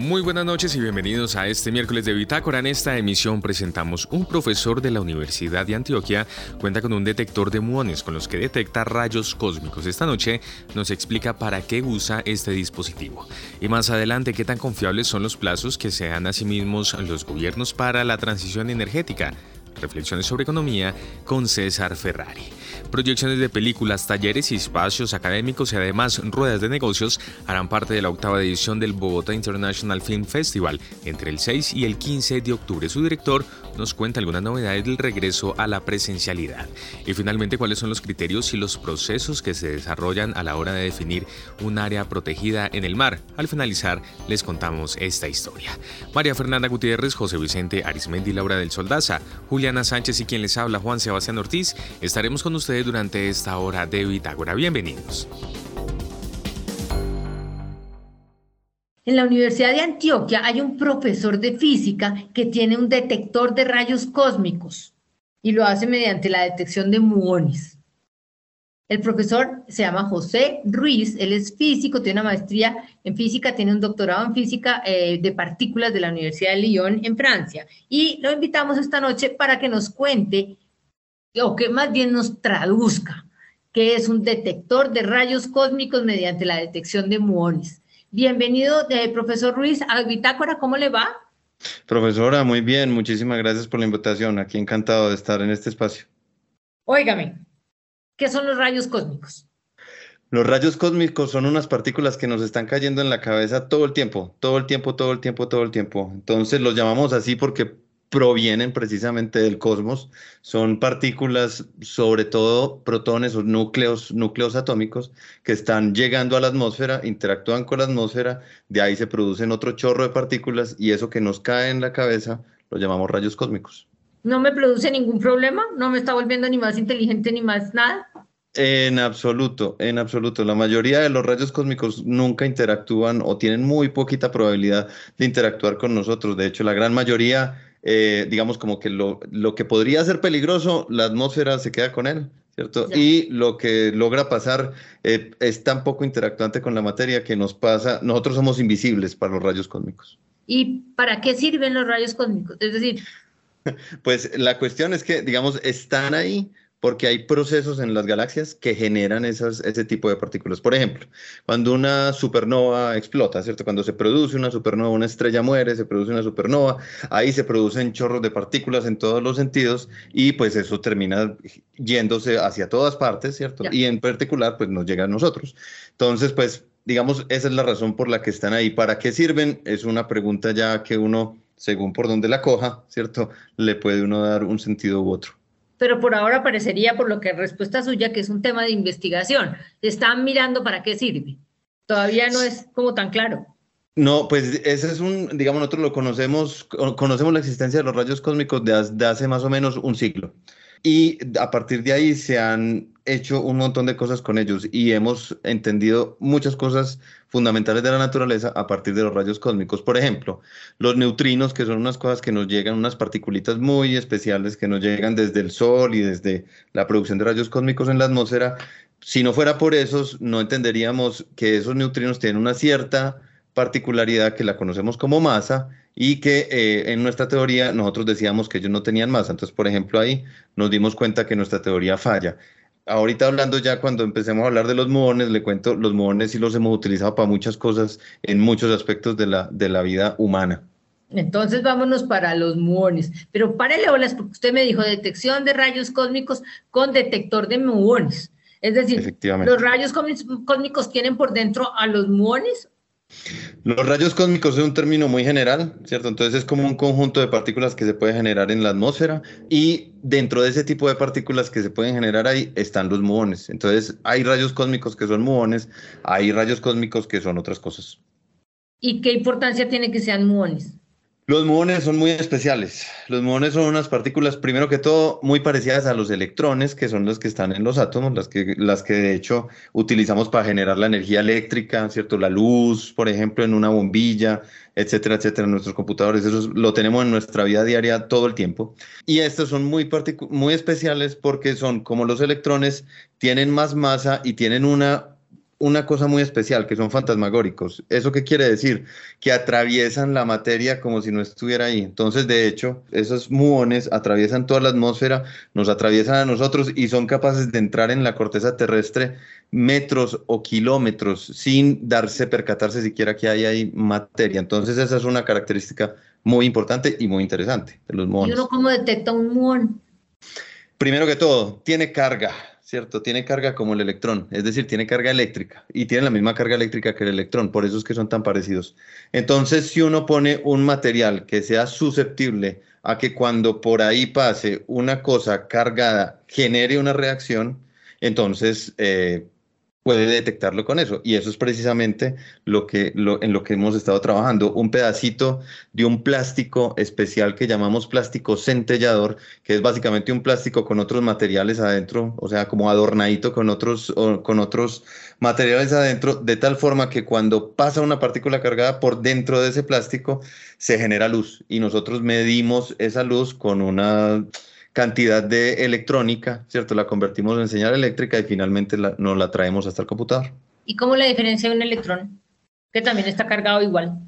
Muy buenas noches y bienvenidos a este miércoles de Bitácora. En esta emisión presentamos un profesor de la Universidad de Antioquia cuenta con un detector de muones con los que detecta rayos cósmicos. Esta noche nos explica para qué usa este dispositivo. Y más adelante, qué tan confiables son los plazos que se dan a sí mismos los gobiernos para la transición energética. Reflexiones sobre economía con César Ferrari. Proyecciones de películas, talleres y espacios académicos y además ruedas de negocios harán parte de la octava edición del Bogotá International Film Festival entre el 6 y el 15 de octubre. Su director nos cuenta algunas novedades del regreso a la presencialidad. Y finalmente, cuáles son los criterios y los procesos que se desarrollan a la hora de definir un área protegida en el mar. Al finalizar, les contamos esta historia. María Fernanda Gutiérrez, José Vicente Arismendi, Laura del Soldaza, Juliana Sánchez y quien les habla, Juan Sebastián Ortiz, estaremos con ustedes durante esta hora de Bitágora. Bienvenidos. En la Universidad de Antioquia hay un profesor de física que tiene un detector de rayos cósmicos y lo hace mediante la detección de muones. El profesor se llama José Ruiz, él es físico, tiene una maestría en física, tiene un doctorado en física eh, de partículas de la Universidad de Lyon en Francia. Y lo invitamos esta noche para que nos cuente o que más bien nos traduzca, que es un detector de rayos cósmicos mediante la detección de muones. Bienvenido, eh, profesor Ruiz, a Bitácora, ¿cómo le va? Profesora, muy bien, muchísimas gracias por la invitación. Aquí encantado de estar en este espacio. Óigame, ¿qué son los rayos cósmicos? Los rayos cósmicos son unas partículas que nos están cayendo en la cabeza todo el tiempo, todo el tiempo, todo el tiempo, todo el tiempo. Entonces los llamamos así porque provienen precisamente del cosmos, son partículas, sobre todo protones o núcleos, núcleos atómicos, que están llegando a la atmósfera, interactúan con la atmósfera, de ahí se producen otro chorro de partículas y eso que nos cae en la cabeza lo llamamos rayos cósmicos. ¿No me produce ningún problema? ¿No me está volviendo ni más inteligente ni más nada? En absoluto, en absoluto. La mayoría de los rayos cósmicos nunca interactúan o tienen muy poquita probabilidad de interactuar con nosotros. De hecho, la gran mayoría eh, digamos como que lo, lo, que podría ser peligroso, la atmósfera se queda con él, ¿cierto? Y lo que logra pasar eh, es tan poco interactuante con la materia que nos pasa, nosotros somos invisibles para los rayos cósmicos. ¿Y para qué sirven los rayos cósmicos? Es decir... Pues la cuestión es que, digamos, están ahí porque hay procesos en las galaxias que generan esas, ese tipo de partículas. Por ejemplo, cuando una supernova explota, ¿cierto? Cuando se produce una supernova, una estrella muere, se produce una supernova, ahí se producen chorros de partículas en todos los sentidos y pues eso termina yéndose hacia todas partes, ¿cierto? Y en particular, pues nos llega a nosotros. Entonces, pues, digamos, esa es la razón por la que están ahí. ¿Para qué sirven? Es una pregunta ya que uno, según por donde la coja, ¿cierto? Le puede uno dar un sentido u otro pero por ahora parecería, por lo que respuesta suya, que es un tema de investigación. Están mirando para qué sirve. Todavía no es como tan claro. No, pues ese es un, digamos, nosotros lo conocemos, conocemos la existencia de los rayos cósmicos de, hace más o menos un siglo. Y a partir de ahí se han hecho un montón de cosas con ellos y hemos entendido muchas cosas fundamentales de la naturaleza a partir de los rayos cósmicos. Por ejemplo, los neutrinos, que son unas cosas que nos llegan, unas particulitas muy especiales que nos llegan desde el Sol y desde la producción de rayos cósmicos en la atmósfera. Si no fuera por esos, no entenderíamos que esos neutrinos tienen una cierta particularidad que la conocemos como masa y que eh, en nuestra teoría nosotros decíamos que ellos no tenían masa. Entonces, por ejemplo, ahí nos dimos cuenta que nuestra teoría falla ahorita hablando ya cuando empecemos a hablar de los muones, le cuento, los muones sí los hemos utilizado para muchas cosas en muchos aspectos de la, de la vida humana. Entonces vámonos para los muones. Pero párele olas, porque usted me dijo detección de rayos cósmicos con detector de muones. Es decir, ¿los rayos cósmicos tienen por dentro a los muones los rayos cósmicos es un término muy general, ¿cierto? Entonces es como un conjunto de partículas que se puede generar en la atmósfera y dentro de ese tipo de partículas que se pueden generar ahí están los muones. Entonces hay rayos cósmicos que son muones, hay rayos cósmicos que son otras cosas. ¿Y qué importancia tiene que sean muones? Los muones son muy especiales. Los muones son unas partículas, primero que todo, muy parecidas a los electrones, que son los que están en los átomos, las que, las que de hecho utilizamos para generar la energía eléctrica, ¿cierto? La luz, por ejemplo, en una bombilla, etcétera, etcétera, en nuestros computadores. Eso lo tenemos en nuestra vida diaria todo el tiempo. Y estos son muy, muy especiales porque son como los electrones, tienen más masa y tienen una una cosa muy especial, que son fantasmagóricos. ¿Eso qué quiere decir? Que atraviesan la materia como si no estuviera ahí. Entonces, de hecho, esos muones atraviesan toda la atmósfera, nos atraviesan a nosotros y son capaces de entrar en la corteza terrestre metros o kilómetros sin darse, percatarse siquiera que hay ahí materia. Entonces, esa es una característica muy importante y muy interesante de los muones. ¿Y uno cómo detecta un muón? Primero que todo, tiene carga. ¿Cierto? Tiene carga como el electrón, es decir, tiene carga eléctrica y tiene la misma carga eléctrica que el electrón, por eso es que son tan parecidos. Entonces, si uno pone un material que sea susceptible a que cuando por ahí pase una cosa cargada genere una reacción, entonces eh, puede detectarlo con eso. Y eso es precisamente lo que, lo, en lo que hemos estado trabajando. Un pedacito de un plástico especial que llamamos plástico centellador, que es básicamente un plástico con otros materiales adentro, o sea, como adornadito con otros, con otros materiales adentro, de tal forma que cuando pasa una partícula cargada por dentro de ese plástico, se genera luz. Y nosotros medimos esa luz con una cantidad de electrónica, ¿cierto? La convertimos en señal eléctrica y finalmente nos la traemos hasta el computador. ¿Y cómo la diferencia de un electrón? Que también está cargado igual.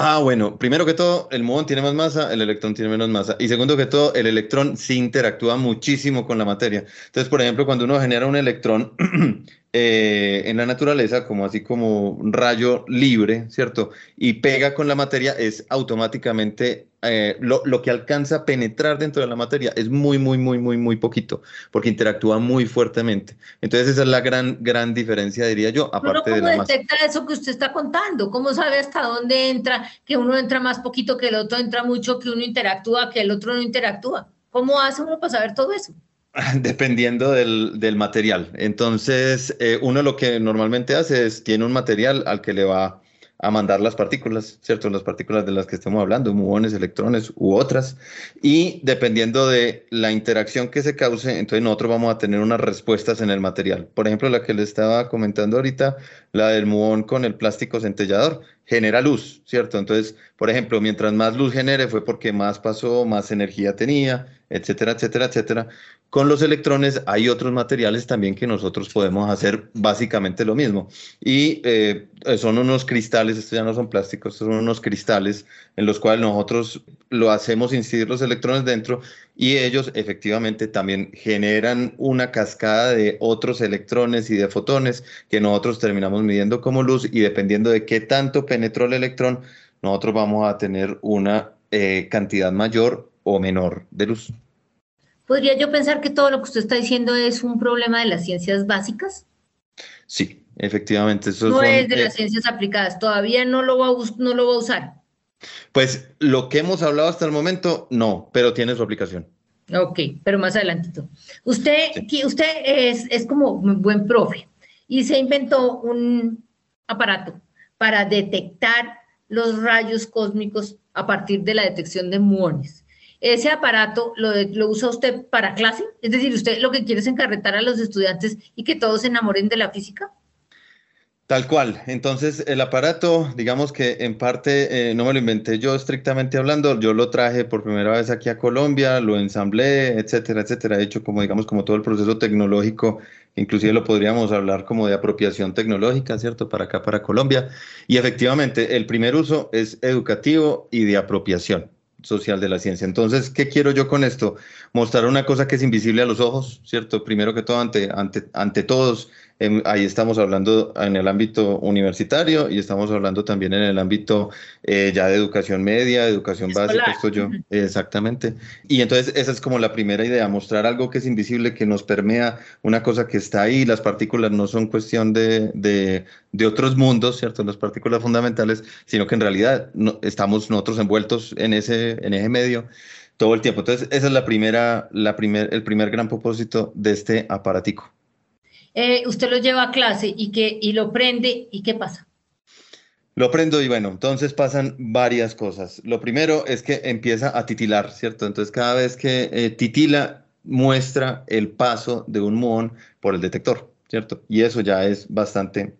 Ah, bueno, primero que todo, el muón tiene más masa, el electrón tiene menos masa. Y segundo que todo, el electrón sí interactúa muchísimo con la materia. Entonces, por ejemplo, cuando uno genera un electrón, Eh, en la naturaleza, como así como un rayo libre, ¿cierto? Y pega con la materia, es automáticamente eh, lo, lo, que alcanza a penetrar dentro de la materia es muy, muy, muy, muy, muy poquito, porque interactúa muy fuertemente. Entonces esa es la gran, gran diferencia, diría yo, aparte de la ¿Cómo detecta eso que usted está contando? ¿Cómo sabe hasta dónde entra, que uno entra más poquito, que el otro entra mucho, que uno interactúa, que el otro no interactúa? ¿Cómo hace uno para saber todo eso? Dependiendo del, material. Entonces, eh, uno lo que normalmente hace es, tiene un material al que le va a mandar las partículas, ¿cierto? Las partículas de las que estamos hablando, muones, electrones u otras. Y dependiendo de la interacción que se cause, entonces nosotros vamos a tener unas respuestas en el material. Por ejemplo, la que le estaba comentando ahorita, la del muón con el plástico centellador, genera luz, ¿cierto? Entonces, por ejemplo, mientras más luz genere fue porque más pasó, más energía tenía, etcétera, etcétera, etcétera. Con los electrones hay otros materiales también que nosotros podemos hacer básicamente lo mismo. Y eh, son unos cristales, estos ya no son plásticos, son unos cristales en los cuales nosotros lo hacemos incidir los electrones dentro y ellos efectivamente también generan una cascada de otros electrones y de fotones que nosotros terminamos midiendo como luz y dependiendo de qué tanto penetró el electrón, nosotros vamos a tener una eh, cantidad mayor o menor de luz. ¿Podría yo pensar que todo lo que usted está diciendo es un problema de las ciencias básicas? Sí, efectivamente. Eso no es de las eh, ciencias aplicadas, todavía no lo, va a, no lo va a usar. Pues lo que hemos hablado hasta el momento, no, pero tiene su aplicación. Ok, pero más adelantito. Usted, usted es, es como un buen profe y se inventó un aparato para detectar los rayos cósmicos a partir de la detección de muones. ¿Ese aparato lo, lo, usa usted para clase? Es decir, ¿usted lo que quiere es encarretar a los estudiantes y que todos se enamoren de la física? Tal cual. Entonces, el aparato, digamos que en parte eh, no me lo inventé yo estrictamente hablando, yo lo traje por primera vez aquí a Colombia, lo ensamblé, etcétera, etcétera. He hecho como, digamos, como todo el proceso tecnológico, inclusive lo podríamos hablar como de apropiación tecnológica, ¿cierto? Para acá, para Colombia. Y efectivamente, el primer uso es educativo y de apropiación social de la ciencia. Entonces, ¿qué quiero yo con esto? Mostrar una cosa que es invisible a los ojos, ¿cierto? Primero que todo, ante, ante, ante todos, Em, ahí estamos hablando en el ámbito universitario y estamos hablando también en el ámbito eh, ya de educación media, educación básica, esto yo, exactamente. Y entonces esa es como la primera idea, mostrar algo que es invisible, que nos permea, una cosa que está ahí, las partículas no son cuestión de, de, de otros mundos, ¿cierto? Las partículas fundamentales, sino que en realidad no, estamos nosotros envueltos en ese, en ese medio todo el tiempo. Entonces, esa es la primera, la primer, el primer gran propósito de este aparatico. Eh, usted lo lleva a clase y, que, y lo prende y qué pasa. Lo prendo y bueno, entonces pasan varias cosas. Lo primero es que empieza a titilar, ¿cierto? Entonces cada vez que eh, titila, muestra el paso de un muón por el detector, ¿cierto? Y eso ya es bastante,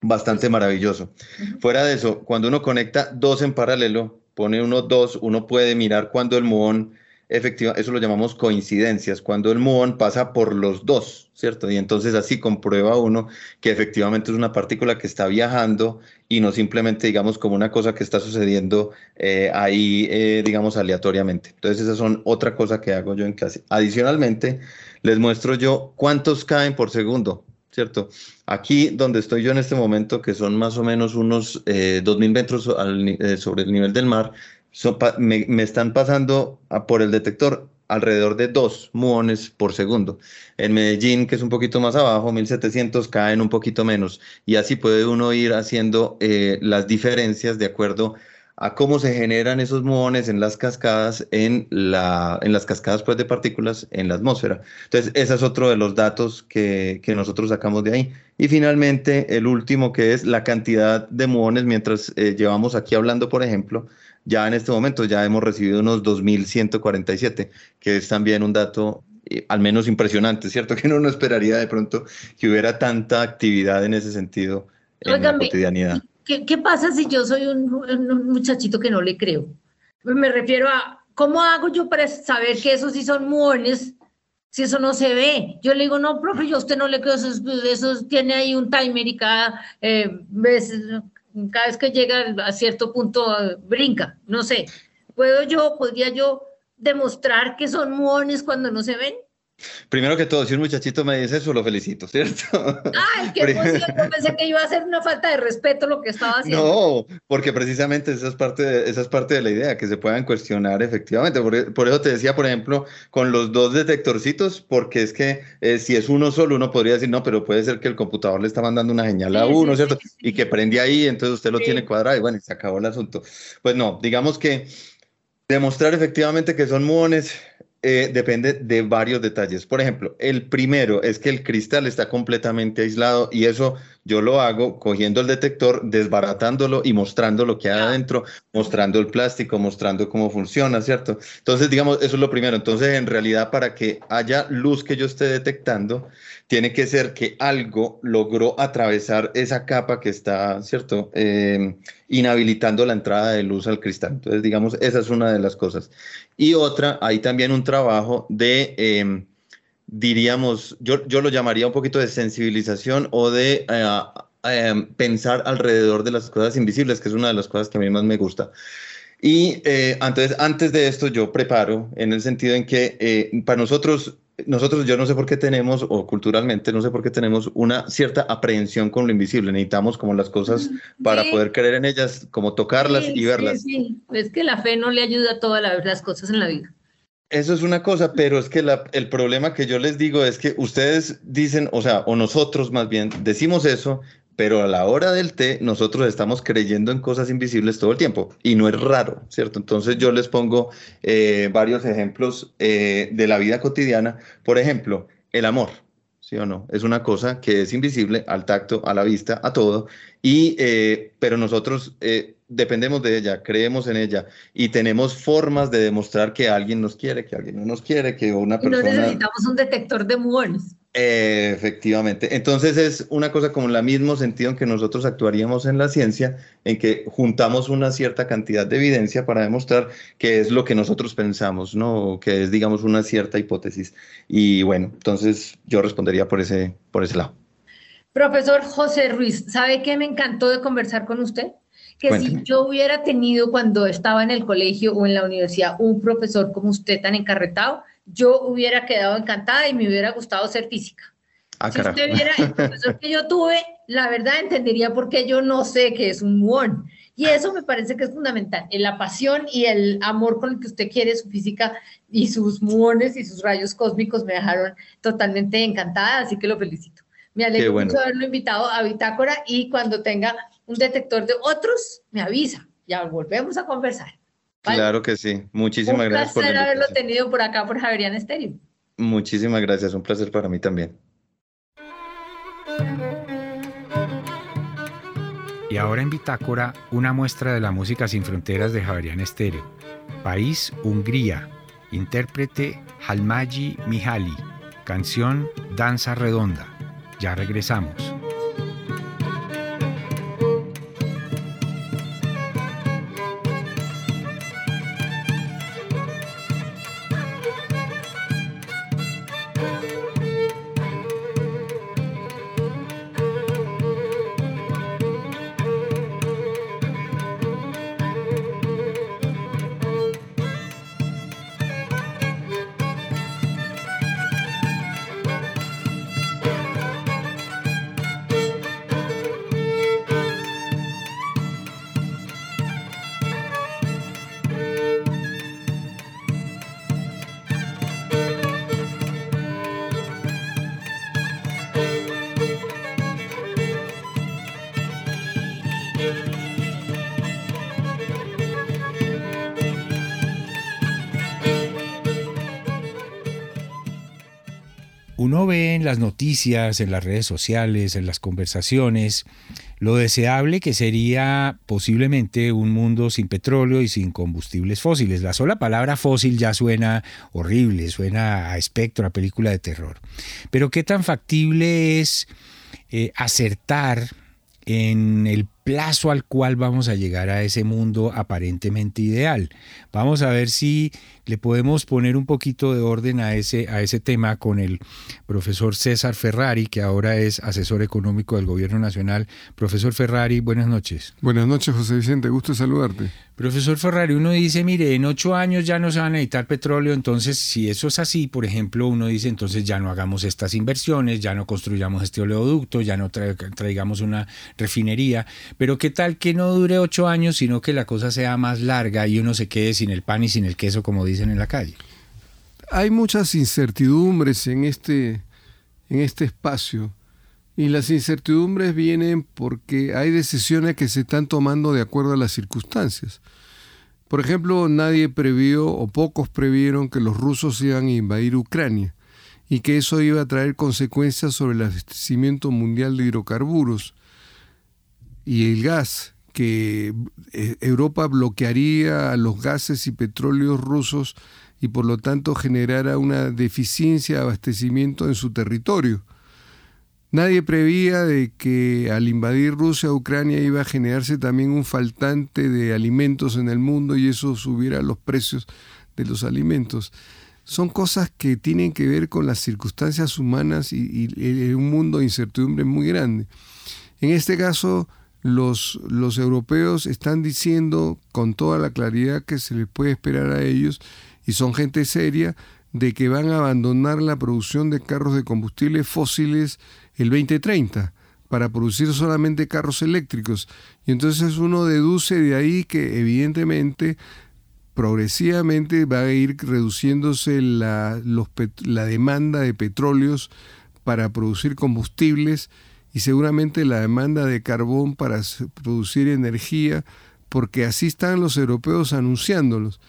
bastante maravilloso. Fuera de eso, cuando uno conecta dos en paralelo, pone uno dos, uno puede mirar cuando el muón efectiva, eso lo llamamos coincidencias, cuando el muón pasa por los dos, ¿cierto? Y entonces así comprueba uno que efectivamente es una partícula que está viajando y no simplemente, digamos, como una cosa que está sucediendo eh, ahí, eh, digamos, aleatoriamente. Entonces esa son otra cosa que hago yo en clase. Adicionalmente, les muestro yo cuántos caen por segundo, ¿cierto? Aquí donde estoy yo en este momento, que son más o menos unos eh, 2.000 metros sobre el nivel del mar, me, están pasando por el detector alrededor de dos muones por segundo. En Medellín, que es un poquito más abajo, 1700 caen un poquito menos. Y así puede uno ir haciendo eh, las diferencias de acuerdo a cómo se generan esos muones en las cascadas, en, la, en las cascadas pues, de partículas en la atmósfera. Entonces, ese es otro de los datos que, que, nosotros sacamos de ahí. Y finalmente, el último que es la cantidad de muones, mientras eh, llevamos aquí hablando, por ejemplo, ya en este momento ya hemos recibido unos 2.147, que es también un dato eh, al menos impresionante, ¿cierto? Que uno no esperaría de pronto que hubiera tanta actividad en ese sentido en la cotidianidad. ¿qué, ¿qué, pasa si yo soy un, un, muchachito que no le creo? Me refiero a, ¿cómo hago yo para saber que esos sí son muones si eso no se ve? Yo le digo, no, profe, yo a usted no le creo, eso, tiene ahí un timer y cada eh, vez cada vez que llega a cierto punto brinca, no sé. ¿Puedo yo, podría yo demostrar que son muones cuando no se ven? Primero que todo, si un muchachito me dice eso, lo felicito, ¿cierto? Ay, qué emoción, pensé que iba a ser una falta de respeto lo que estaba haciendo. No, porque precisamente esa es parte de, esa es parte de la idea, que se puedan cuestionar efectivamente. Por, por eso te decía, por ejemplo, con los dos detectorcitos, porque es que eh, si es uno solo, uno podría decir, no, pero puede ser que el computador le está mandando una señal a uno, ¿cierto? y que prende ahí, entonces usted lo tiene cuadrado y bueno, se acabó el asunto. Pues no, digamos que demostrar efectivamente que son muones eh, depende de varios detalles. Por ejemplo, el primero es que el cristal está completamente aislado y eso yo lo hago cogiendo el detector, desbaratándolo y mostrando lo que hay adentro, mostrando el plástico, mostrando cómo funciona, ¿cierto? Entonces, digamos, eso es lo primero. Entonces, en realidad, para que haya luz que yo esté detectando, tiene que ser que algo logró atravesar esa capa que está, ¿cierto? Eh, inhabilitando la entrada de luz al cristal. Entonces, digamos, esa es una de las cosas. Y otra, hay también un trabajo de, em, diríamos, yo, yo lo llamaría un poquito de sensibilización o de eh, em, pensar alrededor de las cosas invisibles, que es una de las cosas que a mí más me gusta. Y eh, entonces, antes de esto, yo preparo en el sentido en que eh, para nosotros nosotros yo no sé por qué tenemos, o culturalmente no sé por qué tenemos una cierta aprehensión con lo invisible. Necesitamos como las cosas para poder creer en ellas, como tocarlas y verlas. Sí, sí, es que la fe no le ayuda a todas las cosas en la vida. Eso es una cosa, pero es que la, el problema que yo les digo es que ustedes dicen, o sea, o nosotros más bien, decimos eso, pero a la hora del té nosotros estamos creyendo en cosas invisibles todo el tiempo y no es raro, ¿cierto? Entonces yo les pongo eh, varios ejemplos eh, de la vida cotidiana. Por ejemplo, el amor, ¿sí o no? Es una cosa que es invisible al tacto, a la vista, a todo, y, eh, pero nosotros dependemos de ella, creemos en ella y tenemos formas de demostrar que alguien nos quiere, que alguien no nos quiere, que una persona... Y no necesitamos un detector de muones efectivamente. Entonces es una cosa como en el mismo sentido en que nosotros actuaríamos en la ciencia, en que juntamos una cierta cantidad de evidencia para demostrar que es lo que nosotros pensamos, ¿no? Que es, digamos, una cierta hipótesis. Y bueno, entonces yo respondería por ese, por ese lado. Profesor José Ruiz, ¿sabe qué me encantó de conversar con usted? Que si yo hubiera tenido cuando estaba en el colegio o en la universidad un profesor como usted tan encarretado, yo hubiera quedado encantada y me hubiera gustado ser física. Ah, si usted viera el profesor que yo tuve, la verdad entendería por qué yo no sé qué es un muón. Y eso me parece que es fundamental, la pasión y el amor con el que usted quiere su física y sus muones y sus rayos cósmicos me dejaron totalmente encantada, así que lo felicito. Me alegro mucho de haberlo invitado a Bitácora y cuando tenga un detector de otros, me avisa. Ya volvemos a conversar. Claro que sí. Muchísimas gracias. Un placer haberlo tenido por acá por Javerian Estéreo. Muchísimas gracias. Un placer para mí también. Y ahora en Bitácora, una muestra de la música sin fronteras de Javerian Estéreo. País Hungría. Intérprete Halmaji Mihaly. Canción Danza Redonda. Ya regresamos. Ve en las noticias, en las redes sociales, en las conversaciones, lo deseable que sería posiblemente un mundo sin petróleo y sin combustibles fósiles. La sola palabra fósil ya suena horrible, suena a espectro, a película de terror. Pero ¿qué tan factible es eh, acertar en el plazo al cual vamos a llegar a ese mundo aparentemente ideal. Vamos a ver si le podemos poner un poquito de orden a ese, a ese tema con el profesor César Ferrari, que ahora es asesor económico del Gobierno Nacional. Profesor Ferrari, buenas noches. Buenas noches, José Vicente, gusto saludarte. Profesor Ferrari, uno dice, mire, en ocho años ya no se va a necesitar petróleo, entonces si eso es así, por ejemplo, uno dice, entonces ya no hagamos estas inversiones, ya no construyamos este oleoducto, ya no traigamos una refinería, pero ¿qué tal que no dure ocho años, sino que la cosa sea más larga y uno se quede sin el pan y sin el queso, como dicen en la calle? Hay muchas incertidumbres en este, en este espacio. Y las incertidumbres vienen porque hay decisiones que se están tomando de acuerdo a las circunstancias. Por ejemplo, nadie previó o pocos previeron que los rusos iban a invadir Ucrania y que eso iba a traer consecuencias sobre el abastecimiento mundial de hidrocarburos y el gas, que eh, Europa bloquearía los gases y petróleos rusos y por lo tanto generara una deficiencia de abastecimiento en su territorio. Nadie prevía de que al invadir Rusia a Ucrania iba a generarse también un faltante de alimentos en el mundo y eso subiera los precios de los alimentos. Son cosas que tienen que ver con las circunstancias humanas y, un mundo de incertidumbre muy grande. En este caso, los, los europeos están diciendo con toda la claridad que se les puede esperar a ellos, y son gente seria, de que van a abandonar la producción de carros de combustibles fósiles el 2030 para producir solamente carros eléctricos. Y entonces uno deduce de ahí que evidentemente progresivamente va a ir reduciéndose la, la demanda de petróleos para producir combustibles y seguramente la demanda de carbón para producir energía, porque así están los europeos anunciándolos.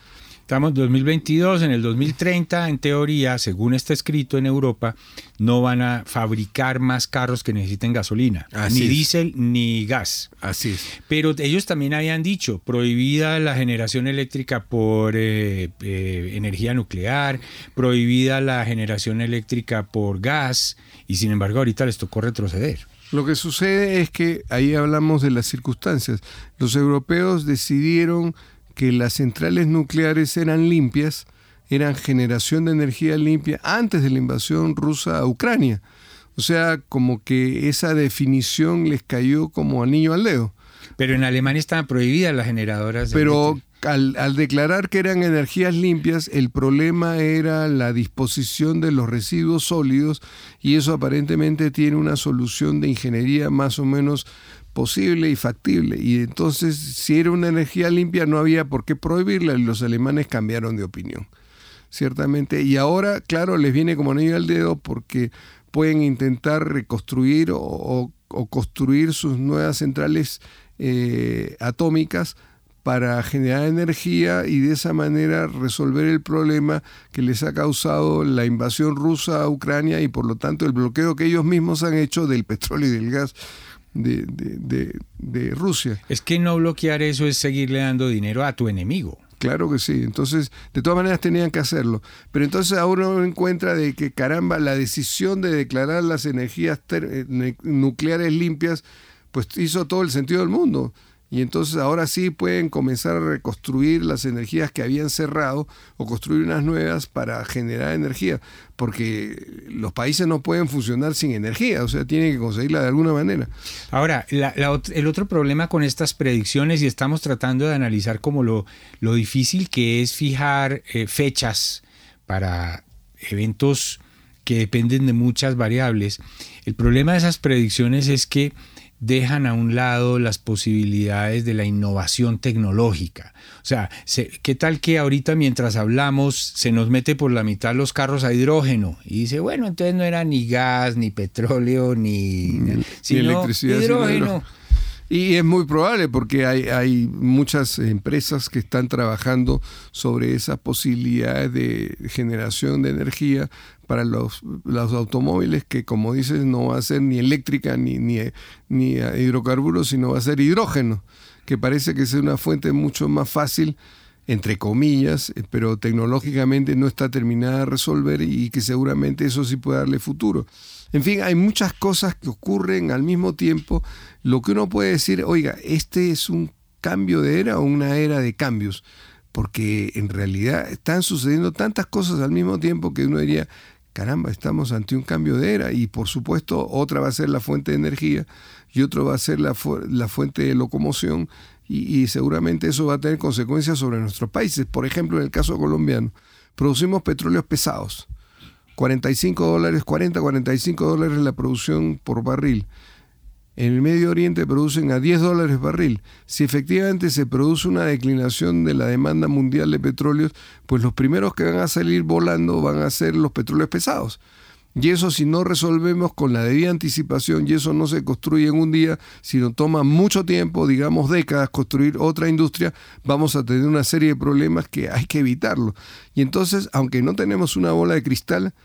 Estamos en 2022, en el 2030, en teoría, según está escrito en Europa, no van a fabricar más carros que necesiten gasolina, ni diésel ni gas. Así es. Pero ellos también habían dicho, prohibida la generación eléctrica por eh, eh, energía nuclear, prohibida la generación eléctrica por gas, y sin embargo ahorita les tocó retroceder. Lo que sucede es que ahí hablamos de las circunstancias. Los europeos decidieron que las centrales nucleares eran limpias, eran generación de energía limpia antes de la invasión rusa a Ucrania. O sea, como que esa definición les cayó como anillo al dedo. Pero en Alemania estaban prohibidas las generadoras. Pero al, declarar que eran energías limpias, el problema era la disposición de los residuos sólidos y eso aparentemente tiene una solución de ingeniería más o menos posible y factible. Y entonces, si era una energía limpia, no había por qué prohibirla y los alemanes cambiaron de opinión, ciertamente. Y ahora, claro, les viene como anillo al dedo porque pueden intentar reconstruir o, construir sus nuevas centrales eh, atómicas para generar energía y de esa manera resolver el problema que les ha causado la invasión rusa a Ucrania y por lo tanto el bloqueo que ellos mismos han hecho del petróleo y del gas de, de, de, Rusia. Es que no bloquear eso es seguirle dando dinero a tu enemigo. Claro que sí. Entonces, de todas maneras tenían que hacerlo. Pero entonces ahora uno encuentra de que, caramba, la decisión de declarar las energías eh, nucleares limpias, pues hizo todo el sentido del mundo y entonces ahora sí pueden comenzar a reconstruir las energías que habían cerrado o construir unas nuevas para generar energía, porque los países no pueden funcionar sin energía, o sea, tienen que conseguirla de alguna manera. Ahora, el otro problema con estas predicciones, y estamos tratando de analizar como lo, lo difícil que es fijar eh, fechas para eventos que dependen de muchas variables, el problema de esas predicciones es que dejan a un lado las posibilidades de la innovación tecnológica. O sea, ¿qué tal que ahorita mientras hablamos se nos mete por la mitad los carros a hidrógeno? Y dice, bueno, entonces no era ni gas, ni petróleo, ni, electricidad, hidrógeno. Y es muy probable porque hay, hay, muchas empresas que están trabajando sobre esas posibilidades de generación de energía para los, los automóviles que, como dices, no va a ser ni eléctrica ni, ni, ni hidrocarburos, sino va a ser hidrógeno, que parece que es una fuente mucho más fácil entre comillas, eh, pero tecnológicamente no está terminada de resolver y que seguramente eso sí puede darle futuro. En fin, hay muchas cosas que ocurren al mismo tiempo. Lo que uno puede decir, oiga, este es un cambio de era o una era de cambios, porque en realidad están sucediendo tantas cosas al mismo tiempo que uno diría, caramba, estamos ante un cambio de era y por supuesto otra va a ser la fuente de energía y otro va a ser la, fuente de locomoción y, seguramente eso va a tener consecuencias sobre nuestros países. Por ejemplo, en el caso colombiano, producimos petróleos pesados, 45 dólares, 40, 45 dólares la producción por barril. En el Medio Oriente producen a 10 dólares barril. Si efectivamente se produce una declinación de la demanda mundial de petróleos, pues los primeros que van a salir volando van a ser los petróleos pesados. Y eso si no resolvemos con la debida anticipación, y eso no se construye en un día, sino toma mucho tiempo, digamos décadas, construir otra industria, vamos a tener una serie de problemas que hay que evitarlo. Y entonces, aunque no tenemos una bola de cristal,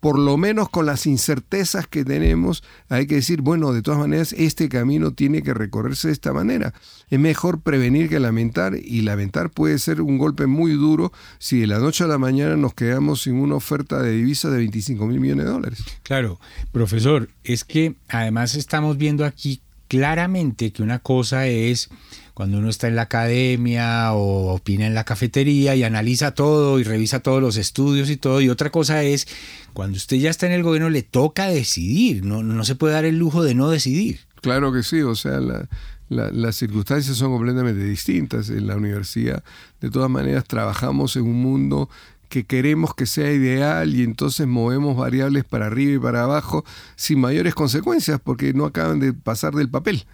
por lo menos con las incertezas que tenemos, hay que decir, bueno, de todas maneras, este camino tiene que recorrerse de esta manera. Es mejor prevenir que lamentar y lamentar puede ser un golpe muy duro si de la noche a la mañana nos quedamos sin una oferta de divisas de 25 mil millones de dólares. Claro, profesor, es que además estamos viendo aquí claramente que una cosa es cuando uno está en la academia o opina en la cafetería y analiza todo y revisa todos los estudios y todo. Y otra cosa es cuando usted ya está en el gobierno le toca decidir, no, no se puede dar el lujo de no decidir. Claro que sí, o sea, las circunstancias son completamente distintas. En la universidad, de todas maneras, trabajamos en un mundo que queremos que sea ideal y entonces movemos variables para arriba y para abajo sin mayores consecuencias porque no acaban de pasar del papel.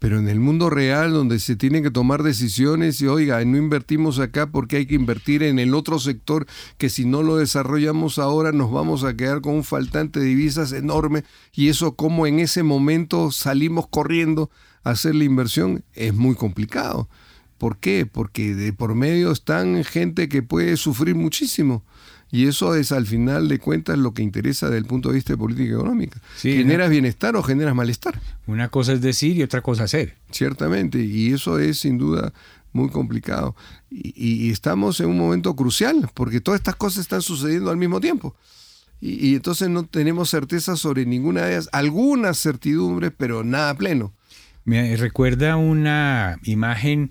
Pero en el mundo real, donde se tienen que tomar decisiones y, oiga, no invertimos acá porque hay que invertir en el otro sector, que si no lo desarrollamos ahora nos vamos a quedar con un faltante de divisas enorme, y eso como en ese momento salimos corriendo a hacer la inversión, es muy complicado. ¿Por qué? Porque de por medio están gente que puede sufrir muchísimo. Y eso es al final de cuentas lo que interesa desde el punto de vista de política económica. ¿Generas bienestar o generas malestar? Una cosa es decir y otra cosa hacer. Ciertamente, y eso es sin duda muy complicado. Y, estamos en un momento crucial, porque todas estas cosas están sucediendo al mismo tiempo. Y, y entonces no tenemos certeza sobre ninguna de ellas, algunas certidumbres, pero nada pleno. Me recuerda una imagen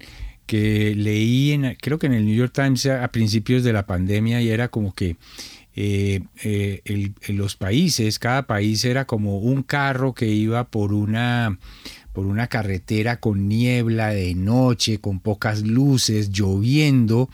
que leí, en, creo que en el New York Times a, principios de la pandemia y era como que eh, eh, los países, cada país era como un carro que iba por una, por una carretera con niebla de noche, con pocas luces, lloviendo.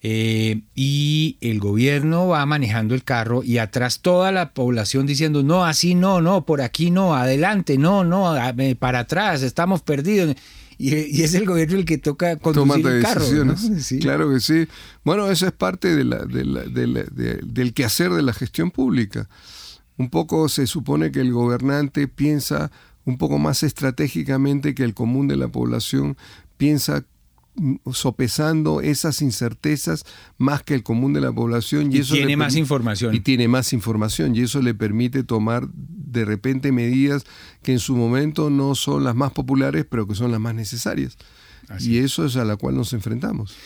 Eh, y el gobierno va manejando el carro y atrás toda la población diciendo, no, así no, no, por aquí no, adelante, no, no, para atrás, estamos perdidos. Y, es el gobierno el que toca conducir el carro. Claro que sí. Bueno, eso es parte de la, del quehacer de la gestión pública. Un poco se supone que el gobernante piensa un poco más estratégicamente que el común de la población, piensa sopesando esas incertezas más que el común de la población y, eso tiene más información y tiene más información y eso le permite tomar de repente medidas que en su momento no son las más populares, pero que son las más necesarias. Y eso es a la cual nos enfrentamos.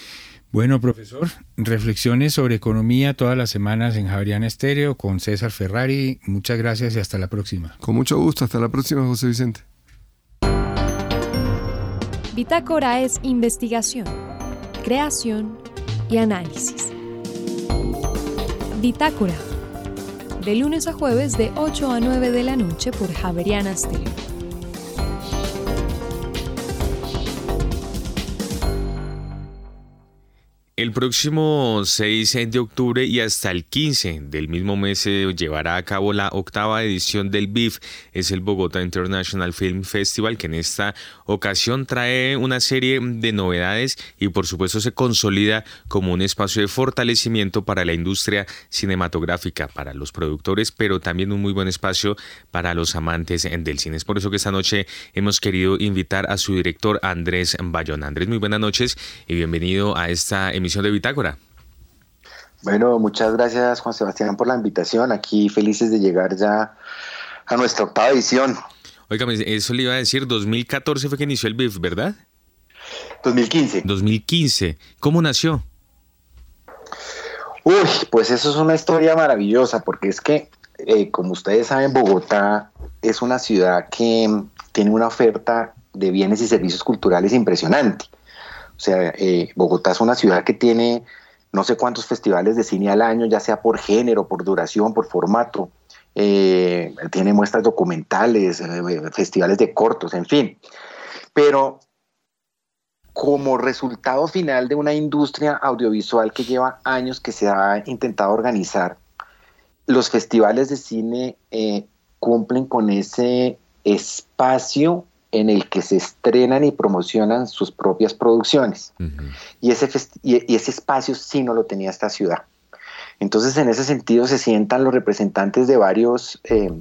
Bueno, profesor, reflexiones sobre economía todas las semanas en Javeriana Estéreo con César Ferrari. Muchas gracias y hasta la próxima. Con mucho gusto, hasta la próxima, José Vicente. Bitácora es investigación, creación y análisis. Bitácora, de lunes a jueves de 8 a 9 de la noche por Javeriana Estéreo. El próximo 6 de octubre y hasta el 15 del mismo mes se llevará a cabo la octava edición del BIF, es el Bogotá International Film Festival, que en esta ocasión trae una serie de novedades y por supuesto se consolida como un espacio de fortalecimiento para la industria cinematográfica, para los productores, pero también un muy buen espacio para los amantes del cine. Es por eso que esta noche hemos querido invitar a su director Andrés Bayón. Andrés, muy buenas noches y bienvenido a esta emisión de Bitácora. Bueno, muchas gracias Juan Sebastián por la invitación. Aquí felices de llegar ya a nuestra octava edición. Óigame, eso le iba a decir, 2014 fue que inició el BIF, ¿verdad? 2015. 2015. ¿Cómo nació? Uy, pues eso es una historia maravillosa, porque es que, eh, como ustedes saben, Bogotá es una ciudad que tiene una oferta de bienes y servicios culturales impresionante. O sea, eh, Bogotá es una ciudad que tiene no sé cuántos festivales de cine al año, ya sea por género, por duración, por formato. Eh, tiene muestras documentales, eh, festivales de cortos, en fin. Pero como resultado final de una industria audiovisual que lleva años que se ha intentado organizar, los festivales de cine cumplen con ese espacio en el que se estrenan y promocionan sus propias producciones. y, ese y, ese espacio sí no lo tenía esta ciudad. Entonces, en ese sentido, se sientan los representantes de varios eh,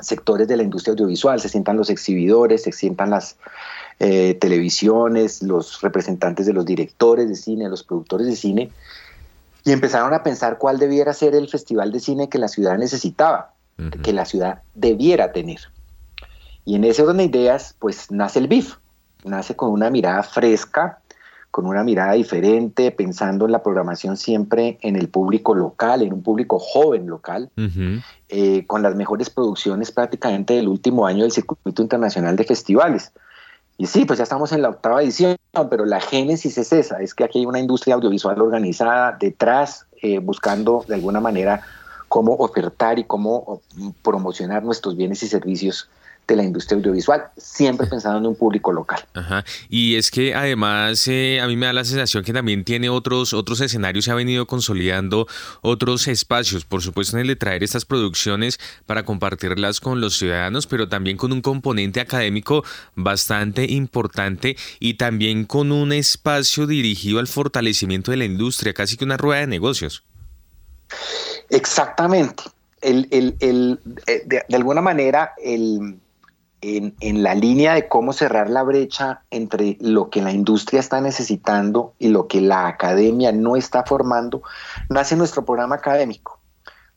sectores de la industria audiovisual, se sientan los exhibidores, se sientan las eh, televisiones, los representantes de los directores de cine, los productores de cine, y empezaron a pensar cuál debiera ser el festival de cine que la ciudad necesitaba, que la ciudad debiera tener. Y en ese orden de ideas, pues nace el BIF, nace con una mirada fresca, con una mirada diferente, pensando en la programación siempre en el público local, en un público joven local, eh, con las mejores producciones prácticamente del último año del Circuito Internacional de Festivales. Y sí, pues ya estamos en la octava edición, pero la génesis es esa, es que aquí hay una industria audiovisual organizada detrás, eh, buscando de alguna manera cómo ofertar y cómo promocionar nuestros bienes y servicios de la industria audiovisual, siempre pensando en un público local. Ajá. Y es que además eh, a mí me da la sensación que también tiene otros, otros escenarios, se ha venido consolidando otros espacios, por supuesto en el de traer estas producciones para compartirlas con los ciudadanos, pero también con un componente académico bastante importante y también con un espacio dirigido al fortalecimiento de la industria, casi que una rueda de negocios. Exactamente. El, el, eh, de alguna manera, el, en, la línea de cómo cerrar la brecha entre lo que la industria está necesitando y lo que la academia no está formando, nace nuestro programa académico.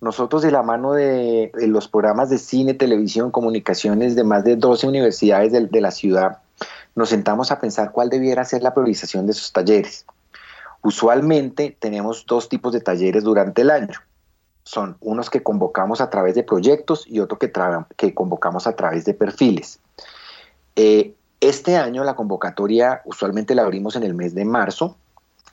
Nosotros de la mano de, los programas de cine, televisión, comunicaciones de más de 12 universidades de, de la ciudad, nos sentamos a pensar cuál debiera ser la priorización de esos talleres. Usualmente tenemos dos tipos de talleres durante el año son unos que convocamos a través de proyectos y otro que, que convocamos a través de perfiles. Eh, este año la convocatoria usualmente la abrimos en el mes de marzo,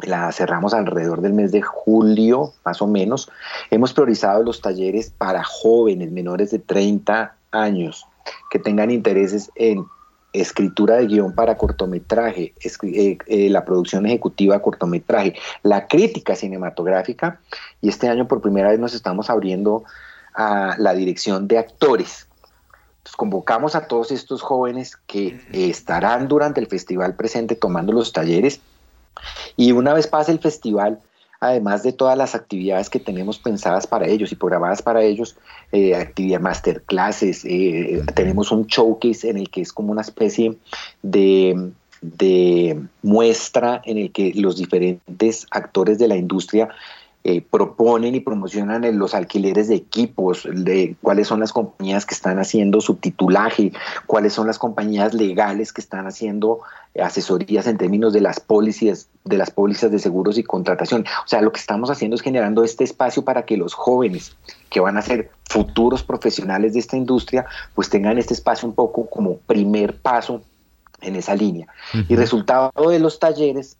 la cerramos alrededor del mes de julio, más o menos. Hemos priorizado los talleres para jóvenes menores de 30 años que tengan intereses en escritura de guion para cortometraje, eh, eh, la producción ejecutiva de cortometraje, la crítica cinematográfica y este año por primera vez nos estamos abriendo a la dirección de actores. convocamos a todos estos jóvenes que estarán durante el festival presente tomando los talleres y una vez pase el festival además de todas las actividades que tenemos pensadas para ellos y programadas para ellos, eh, actividad masterclasses, eh, tenemos un showcase en el que es como una especie de, de muestra en el que los diferentes actores de la industria eh, proponen y promocionan los alquileres de equipos, de cuáles son las compañías que están haciendo subtitulaje, cuáles son las compañías legales que están haciendo asesorías en términos de las pólizas, de las pólizas de seguros y contratación. O sea, lo que estamos haciendo es generando este espacio para que los jóvenes que van a ser futuros profesionales de esta industria, pues tengan este espacio un poco como primer paso en esa línea. Y resultado de los talleres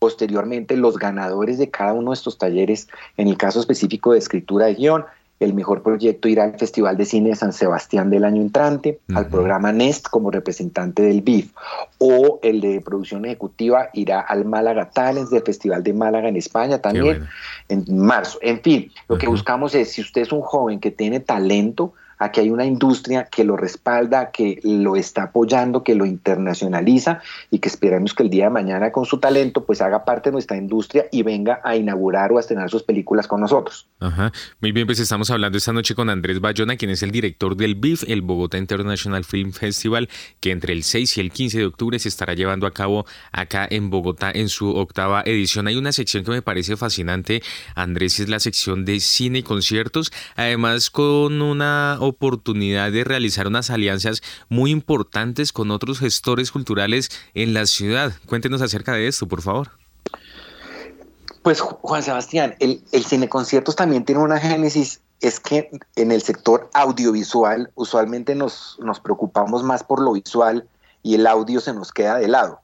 Posteriormente, los ganadores de cada uno de estos talleres, en el caso específico de escritura de guion, el mejor proyecto irá al Festival de Cine de San Sebastián del año entrante, al programa NEST como representante del BIF, o el de producción ejecutiva irá al Málaga Talents del Festival de Málaga en España también en marzo. En fin, lo que buscamos es, si usted es un joven que tiene talento, Aquí hay una industria que lo respalda, que lo está apoyando, que lo internacionaliza y que esperamos que el día de mañana con su talento pues haga parte de nuestra industria y venga a inaugurar o a estrenar sus películas con nosotros. Ajá. Muy bien, pues estamos hablando esta noche con Andrés Bayona, quien es el director del BIF, el Bogotá International Film Festival, que entre el 6 y el 15 de octubre se estará llevando a cabo acá en Bogotá en su octava edición. Hay una sección que me parece fascinante, Andrés, es la sección de cine y conciertos, además con una oportunidad de realizar unas alianzas muy importantes con otros gestores culturales en la ciudad. Cuéntenos acerca de esto, por favor. Pues Juan Sebastián, el, el cine conciertos también tiene una génesis, es que en el sector audiovisual usualmente nos, nos preocupamos más por lo visual y el audio se nos queda de lado.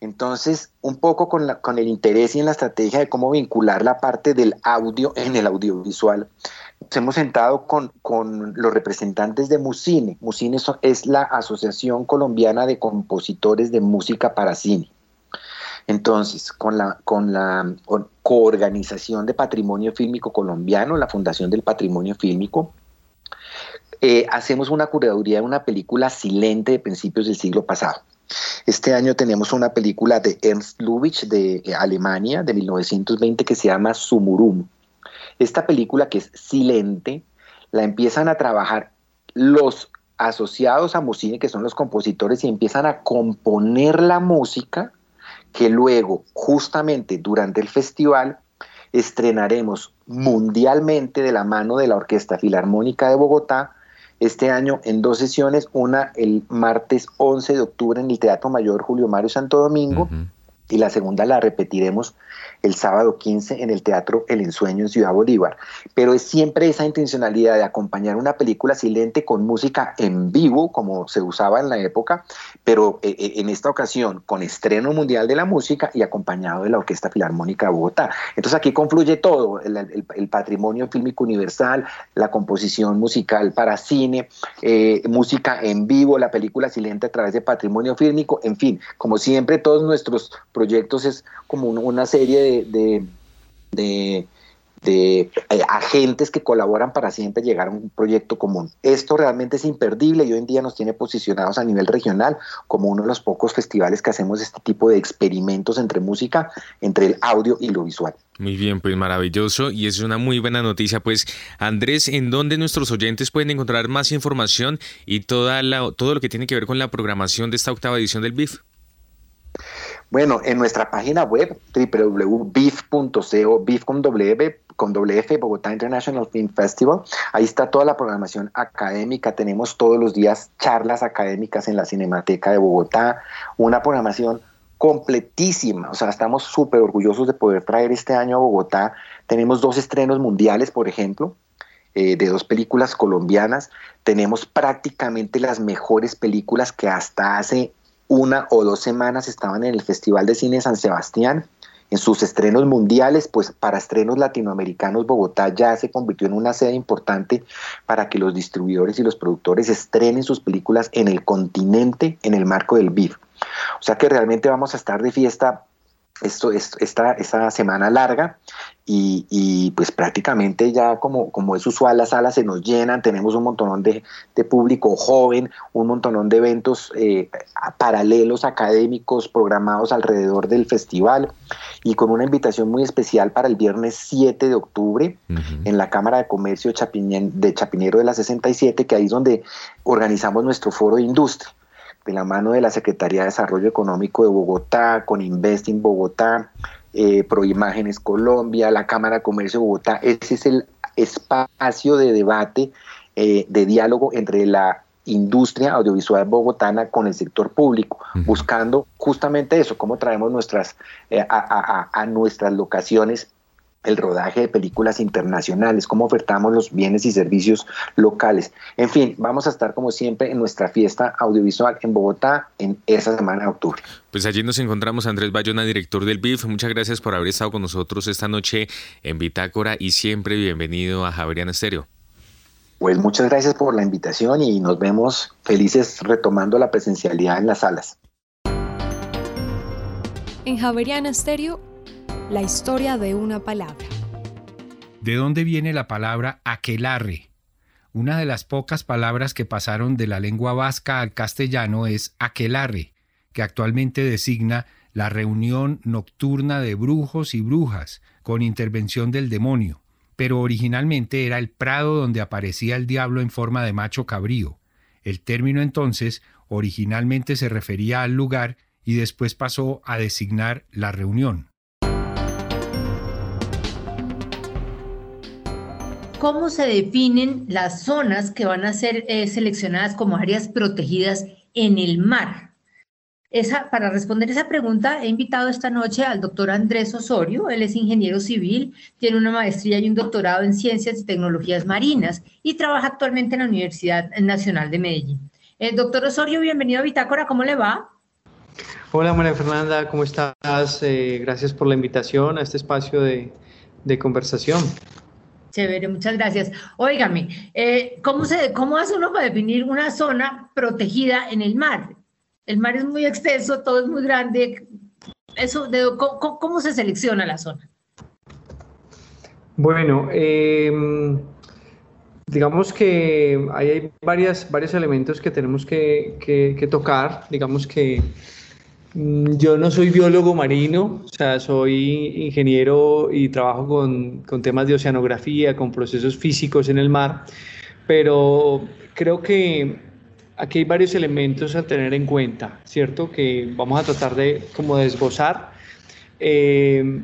Entonces, un poco con, la, con el interés y en la estrategia de cómo vincular la parte del audio en el audiovisual, nos hemos sentado con, con los representantes de Musine. Musine es la Asociación Colombiana de Compositores de Música para Cine. Entonces, con la, con la coorganización de Patrimonio Fílmico Colombiano, la Fundación del Patrimonio Fílmico, eh, hacemos una curaduría de una película silente de principios del siglo pasado. Este año tenemos una película de Ernst Lubitsch de eh, Alemania, de 1920, que se llama Sumurum. Esta película que es silente, la empiezan a trabajar los asociados a Musine, que son los compositores, y empiezan a componer la música que luego, justamente durante el festival, estrenaremos mundialmente de la mano de la Orquesta Filarmónica de Bogotá, este año en dos sesiones, una el martes 11 de octubre en el Teatro Mayor Julio Mario Santo Domingo y la segunda la repetiremos el sábado 15 en el Teatro El Ensueño en Ciudad Bolívar. Pero es siempre esa intencionalidad de acompañar una película silente con música en vivo, como se usaba en la época, pero eh, eh, en esta ocasión con estreno mundial de la música y acompañado de la Orquesta Filarmónica de Bogotá. Entonces aquí confluye todo, el, patrimonio fílmico universal, la composición musical para cine, eh, música en vivo, la película silente a través de patrimonio fílmico, en fin, como siempre todos nuestros proyectos es como una serie de, de, eh, agentes que colaboran para siempre llegar a un proyecto común. Esto realmente es imperdible y hoy en día nos tiene posicionados a nivel regional como uno de los pocos festivales que hacemos este tipo de experimentos entre música, entre el audio y lo visual. Muy bien, pues maravilloso y es una muy buena noticia. Pues Andrés, ¿en dónde nuestros oyentes pueden encontrar más información y toda la, todo lo que tiene que ver con la programación de esta octava edición del BIF? Bueno, en nuestra página web www.bif.co, BIF con W, con WF, Bogotá International Film Festival, ahí está toda la programación académica, tenemos todos los días charlas académicas en la Cinemateca de Bogotá, una programación completísima, o sea, estamos súper orgullosos de poder traer este año a Bogotá, tenemos dos estrenos mundiales, por ejemplo, eh, de dos películas colombianas, tenemos prácticamente las mejores películas que hasta hace una o dos semanas estaban en el Festival de Cine San Sebastián. En sus estrenos mundiales, pues para estrenos latinoamericanos, Bogotá ya se convirtió en una sede importante para que los distribuidores y los productores estrenen sus películas en el continente en el marco del BIF. O sea que realmente vamos a estar de fiesta esto, esta, esta semana larga y, pues prácticamente ya como, como es usual las salas se nos llenan, tenemos un montón de, público joven, un montón de eventos eh, paralelos académicos programados alrededor del festival y con una invitación muy especial para el viernes 7 de octubre en la Cámara de Comercio de Chapinero de la 67, que ahí es donde organizamos nuestro foro de industria de la mano de la Secretaría de Desarrollo Económico de Bogotá, con Investing Bogotá, eh, Proimágenes Colombia, la Cámara de Comercio de Bogotá. Ese es el espacio de debate, eh, de diálogo entre la industria audiovisual bogotana con el sector público, buscando justamente eso, cómo traemos nuestras, eh, a, nuestras locaciones el rodaje de películas internacionales, cómo ofertamos los bienes y servicios locales. En fin, vamos a estar como siempre en nuestra fiesta audiovisual en Bogotá en esa semana de octubre. Pues allí nos encontramos Andrés Bayona, director del BIF. Muchas gracias por haber estado con nosotros esta noche en Bitácora y siempre bienvenido a Javeriana Estéreo. Pues muchas gracias por la invitación y nos vemos felices retomando la presencialidad en las salas. En Javeriana Stereo, la historia de una palabra. ¿De dónde viene la palabra aquelarre? Una de las pocas palabras que pasaron de la lengua vasca al castellano es aquelarre, que actualmente designa la reunión nocturna de brujos y brujas con intervención del demonio pero originalmente era el prado donde aparecía el diablo en forma de macho cabrío. El término entonces originalmente se refería al lugar y después pasó a designar la reunión. ¿Cómo se definen las zonas que van a ser eh, seleccionadas como áreas protegidas en el mar? para responder esa pregunta, he invitado esta noche al doctor Andrés Osorio. Él es ingeniero civil, tiene una maestría y un doctorado en ciencias y tecnologías marinas y trabaja actualmente en la Universidad Nacional de Medellín. El eh, doctor Osorio, bienvenido a Bitácora, ¿cómo le va? Hola María Fernanda, ¿cómo estás? Eh, gracias por la invitación a este espacio de, conversación. Chévere, muchas gracias. Óigame, eh, ¿cómo, se, ¿cómo hace uno para definir una zona protegida en el mar? el mar es muy extenso, todo es muy grande. Eso, ¿cómo, se selecciona la zona? Bueno, em, digamos que hay varios elementos que tenemos que, tocar. Digamos que yo no soy biólogo marino, o sea, soy ingeniero y trabajo con, con temas de oceanografía, con procesos físicos en el mar, pero creo que aquí hay varios elementos a tener en cuenta, ¿cierto? Que vamos a tratar de como desgozar. Eh,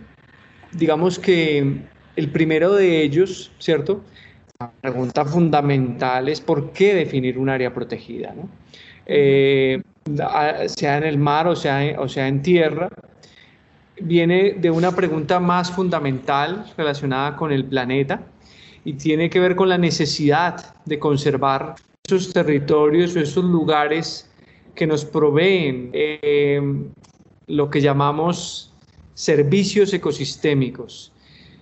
digamos que el primero de ellos, ¿cierto? La pregunta fundamental es por qué definir un área protegida, ¿no? Eh, sea en el mar o sea, o sea en tierra, viene de una pregunta más fundamental relacionada con el planeta y tiene que ver con la necesidad de conservar esos territorios o esos lugares que nos proveen eh, lo que llamamos servicios ecosistémicos,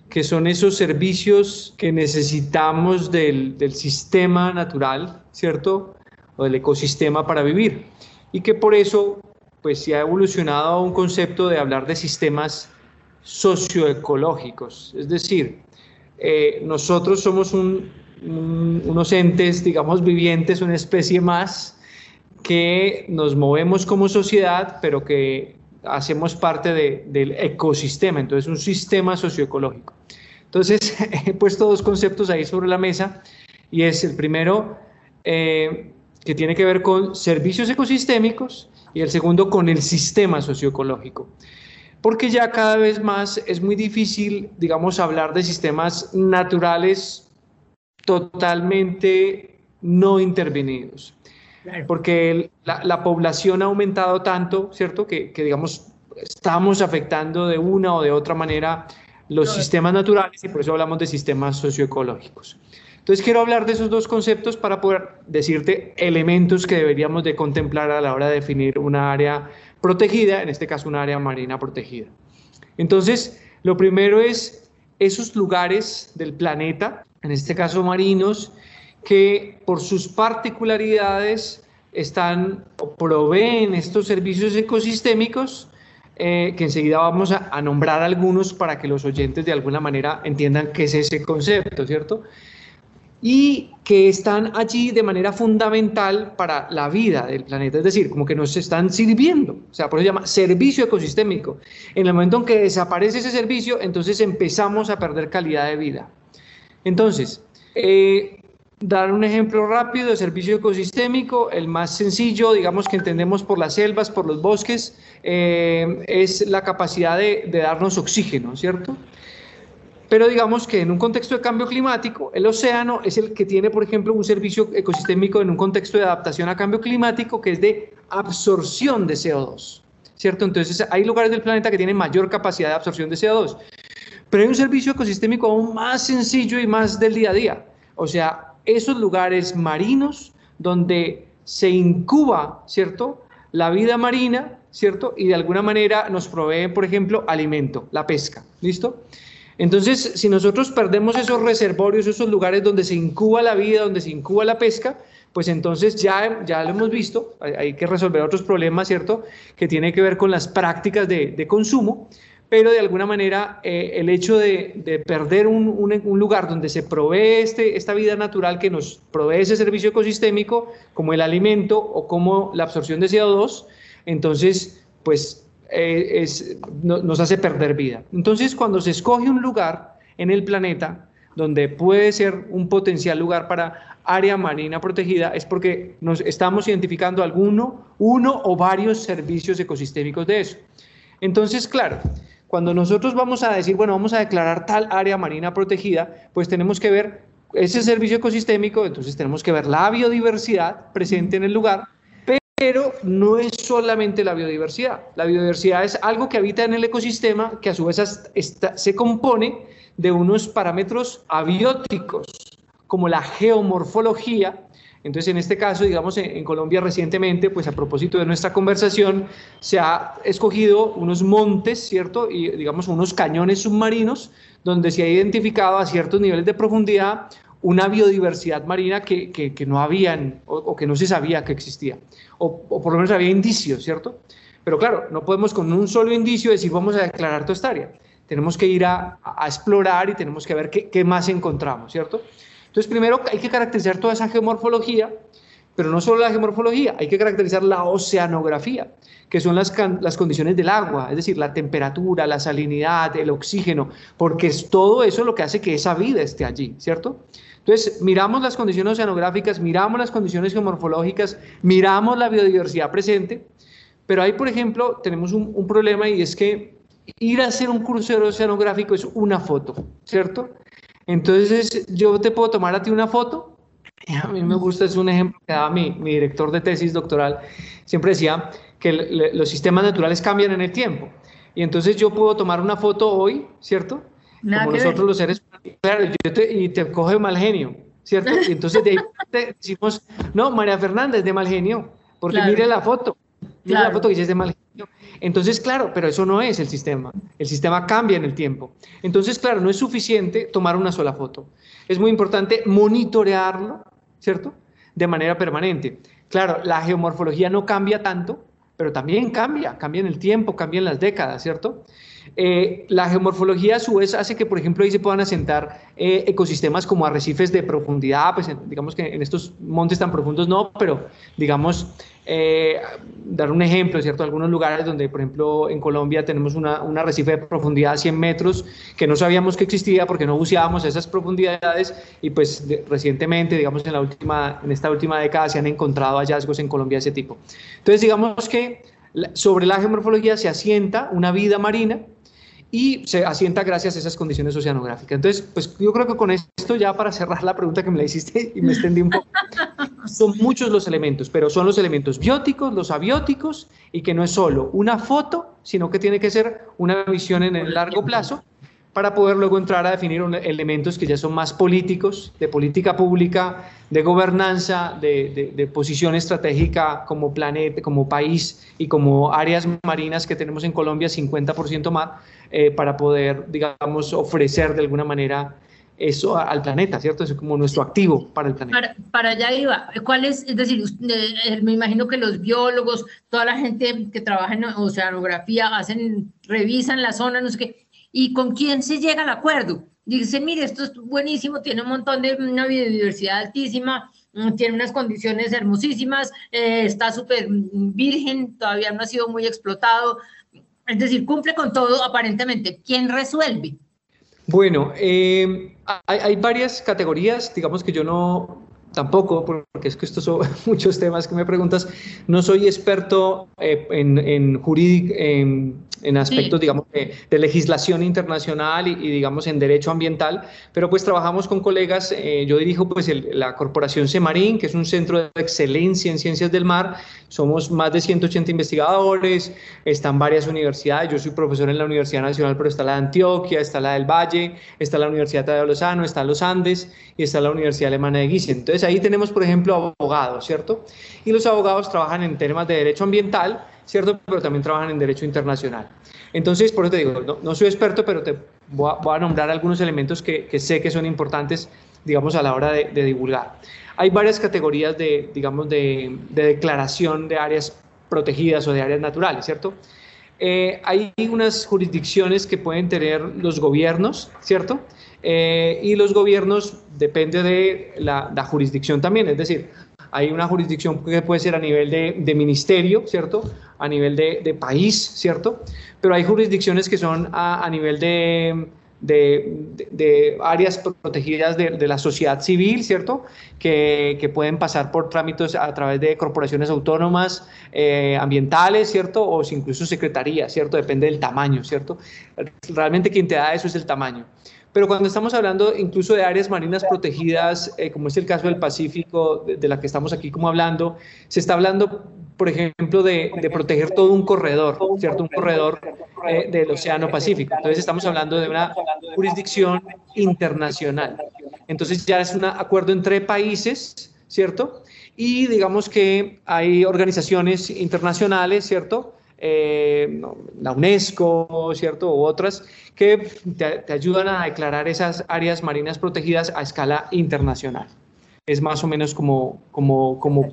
que son esos servicios que necesitamos del, del sistema natural, ¿cierto? O del ecosistema para vivir. Y que por eso pues se ha evolucionado a un concepto de hablar de sistemas socioecológicos. Es decir, eh, nosotros somos un, unos entes, digamos, vivientes, una especie más, que nos movemos como sociedad, pero que hacemos parte del ecosistema, entonces un sistema socioecológico. Entonces, he puesto dos conceptos ahí sobre la mesa, y es el primero, eh, que tiene que ver con servicios ecosistémicos, y el segundo con el sistema socioecológico. Porque ya cada vez más es muy difícil, digamos, hablar de sistemas naturales totalmente no intervenidos. Porque la, población ha aumentado tanto, ¿cierto? Que, digamos, estamos afectando de una o de otra manera los sistemas naturales y por eso hablamos de sistemas socioecológicos. Entonces quiero hablar de esos dos conceptos para poder decirte elementos que deberíamos de contemplar a la hora de definir una área protegida, en este caso una área marina protegida. Entonces, lo primero es esos lugares del planeta en este caso marinos, que por sus particularidades están o proveen estos servicios ecosistémicos, eh, que enseguida vamos a, a, nombrar algunos para que los oyentes de alguna manera entiendan qué es ese concepto, ¿cierto? Y que están allí de manera fundamental para la vida del planeta, es decir, como que nos están sirviendo, o sea, por eso se llama servicio ecosistémico. En el momento en que desaparece ese servicio, entonces empezamos a perder calidad de vida. Entonces, eh, dar un ejemplo rápido de servicio ecosistémico, el más sencillo, digamos que entendemos por las selvas, por los bosques, eh, es la capacidad de, de, darnos oxígeno, ¿cierto? Pero digamos que en un contexto de cambio climático, el océano es el que tiene, por ejemplo, un servicio ecosistémico en un contexto de adaptación a cambio climático que es de absorción de CO2, ¿cierto? Entonces hay lugares del planeta que tienen mayor capacidad de absorción de CO2. Pero hay un servicio ecosistémico aún más sencillo y más del día a día. O sea, esos lugares marinos donde se incuba, ¿cierto? La vida marina, ¿cierto? Y de alguna manera nos provee, por ejemplo, alimento, la pesca, ¿listo? Entonces, si nosotros perdemos esos reservorios, esos lugares donde se incuba la vida, donde se incuba la pesca, pues entonces ya, ya lo hemos visto, hay, que resolver otros problemas, ¿cierto? Que tiene que ver con las prácticas de, de consumo, pero de alguna manera eh, el hecho de, perder un, lugar donde se provee este, esta vida natural que nos provee ese servicio ecosistémico, como el alimento o como la absorción de CO2, entonces, pues eh, nos hace perder vida. Entonces, cuando se escoge un lugar en el planeta donde puede ser un potencial lugar para área marina protegida, es porque nos estamos identificando alguno, uno o varios servicios ecosistémicos de eso. Entonces, claro, cuando nosotros vamos a decir, bueno, vamos a declarar tal área marina protegida, pues tenemos que ver ese servicio ecosistémico, entonces tenemos que ver la biodiversidad presente en el lugar, pero no es solamente la biodiversidad. La biodiversidad es algo que habita en el ecosistema que a su vez se compone de unos parámetros abióticos, como la geomorfología, entonces, en este caso, digamos, en, Colombia recientemente, pues a propósito de nuestra conversación, se ha escogido unos montes, ¿cierto? Y, digamos, unos cañones submarinos donde se ha identificado a ciertos niveles de profundidad una biodiversidad marina que, que, no habían o, que no se sabía que existía, o, por lo menos había indicios, ¿cierto? Pero claro, no podemos con un solo indicio decir vamos a declarar toda esta área. Tenemos que ir a, explorar y tenemos que ver qué, qué más encontramos, ¿cierto? Entonces, primero hay que caracterizar toda esa geomorfología, pero no solo la geomorfología, hay que caracterizar la oceanografía, que son las, las condiciones del agua, es decir, la temperatura, la salinidad, el oxígeno, porque es todo eso lo que hace que esa vida esté allí, ¿cierto? Entonces, miramos las condiciones oceanográficas, miramos las condiciones geomorfológicas, miramos la biodiversidad presente, pero ahí, por ejemplo, tenemos un, un problema y es que ir a hacer un crucero oceanográfico es una foto, ¿cierto? Entonces, yo te puedo tomar a ti una foto. A mí me gusta, es un ejemplo que daba mi, mi director de tesis doctoral. Siempre decía que los sistemas naturales cambian en el tiempo. Y entonces yo puedo tomar una foto hoy, ¿cierto? Como nosotros los seres claro, y te coge mal genio, ¿cierto? Y entonces de ahí te decimos, no, María Fernanda es de mal genio, porque mire la foto, mire la foto que dice es de mal genio. Entonces, claro, pero eso no es el sistema. El sistema cambia en el tiempo. Entonces, claro, no es suficiente tomar una sola foto. Es muy importante monitorearlo, ¿cierto? De manera permanente. Claro, la geomorfología no cambia tanto, pero también cambia, cambia en el tiempo, cambia en las décadas, ¿cierto? Eh, la geomorfología a su vez hace que, por ejemplo, ahí se puedan asentar eh, ecosistemas como arrecifes de profundidad, pues digamos que en estos montes tan profundos no, pero digamos eh, dar un ejemplo, ¿cierto? Algunos lugares donde, por ejemplo, en Colombia tenemos una, un arrecife de profundidad de 100 metros que no sabíamos que existía porque no buceábamos esas profundidades y pues recientemente, digamos, en, la última, en esta última década se han encontrado hallazgos en Colombia de ese tipo. Entonces, digamos que sobre la geomorfología se asienta una vida marina y se asienta gracias a esas condiciones oceanográficas. Entonces, pues yo creo que con esto ya para cerrar la pregunta que me la hiciste y me extendí un poco, son muchos los elementos, pero son los elementos bióticos, los abióticos y que no es solo una foto, sino que tiene que ser una visión en el largo plazo para poder luego entrar a definir elementos que ya son más políticos, de política pública, de gobernanza, de, posición estratégica como planeta, como país y como áreas marinas que tenemos en Colombia, 50% más, eh, para poder, digamos, ofrecer de alguna manera eso al planeta, ¿cierto? Es como nuestro activo para el planeta. Para, allá iba. ¿Cuál es? Es decir, eh, me imagino que los biólogos, toda la gente que trabaja en oceanografía, hacen, revisan la zona, no sé qué ¿Y con quién se llega al acuerdo? Dice, mire, esto es buenísimo, tiene un montón de una biodiversidad altísima, mm, tiene unas condiciones hermosísimas, eh, está súper virgen, todavía no ha sido muy explotado. Es decir, cumple con todo aparentemente. ¿Quién resuelve? Bueno, eh, hay, varias categorías, digamos que yo no, tampoco, porque es que estos son muchos temas que me preguntas, no soy experto eh, en, en, en, aspectos, digamos, de, legislación internacional y, digamos, en derecho ambiental, pero pues trabajamos con colegas, eh, yo dirijo pues la corporación Semarín, que es un centro de excelencia en ciencias del mar, somos más de 180 investigadores, están varias universidades, yo soy profesor en la Universidad Nacional, pero está la de Antioquia, está la del Valle, está la Universidad de Lozano, está los Andes y está la Universidad Alemana de Gießen. Entonces, ahí tenemos, por ejemplo, abogados, ¿cierto? Y los abogados trabajan en temas de derecho ambiental, ¿cierto? Pero también trabajan en derecho internacional. Entonces, por eso te digo, no, soy experto, pero te voy a, nombrar algunos elementos que, sé que son importantes, digamos, a la hora de, divulgar. Hay varias categorías de, digamos, de, declaración de áreas protegidas o de áreas naturales, ¿cierto? Eh, hay unas jurisdicciones que pueden tener los gobiernos, ¿cierto? Eh, y los gobiernos depende de la, jurisdicción también, es decir, hay una jurisdicción que puede ser a nivel de, ministerio, ¿cierto? A nivel de, país, ¿cierto? Pero hay jurisdicciones que son a, nivel de, de, áreas protegidas de, la sociedad civil, ¿cierto? Que, que, pueden pasar por trámites a través de corporaciones autónomas eh, ambientales, ¿cierto? O incluso secretarías, ¿cierto? Depende del tamaño, ¿cierto? Realmente quien te da eso es el tamaño. Pero cuando estamos hablando incluso de áreas marinas protegidas, eh, como es el caso del Pacífico, de, la que estamos aquí como hablando, se está hablando, por ejemplo, de, proteger todo un corredor, ¿cierto? Un corredor eh, del Océano Pacífico. Entonces estamos hablando de una jurisdicción internacional. Entonces ya es un acuerdo entre países, ¿cierto? Y digamos que hay organizaciones internacionales, ¿cierto? Eh, la UNESCO, ¿cierto? U otras que te, ayudan a declarar esas áreas marinas protegidas a escala internacional. Es más o menos como, como, como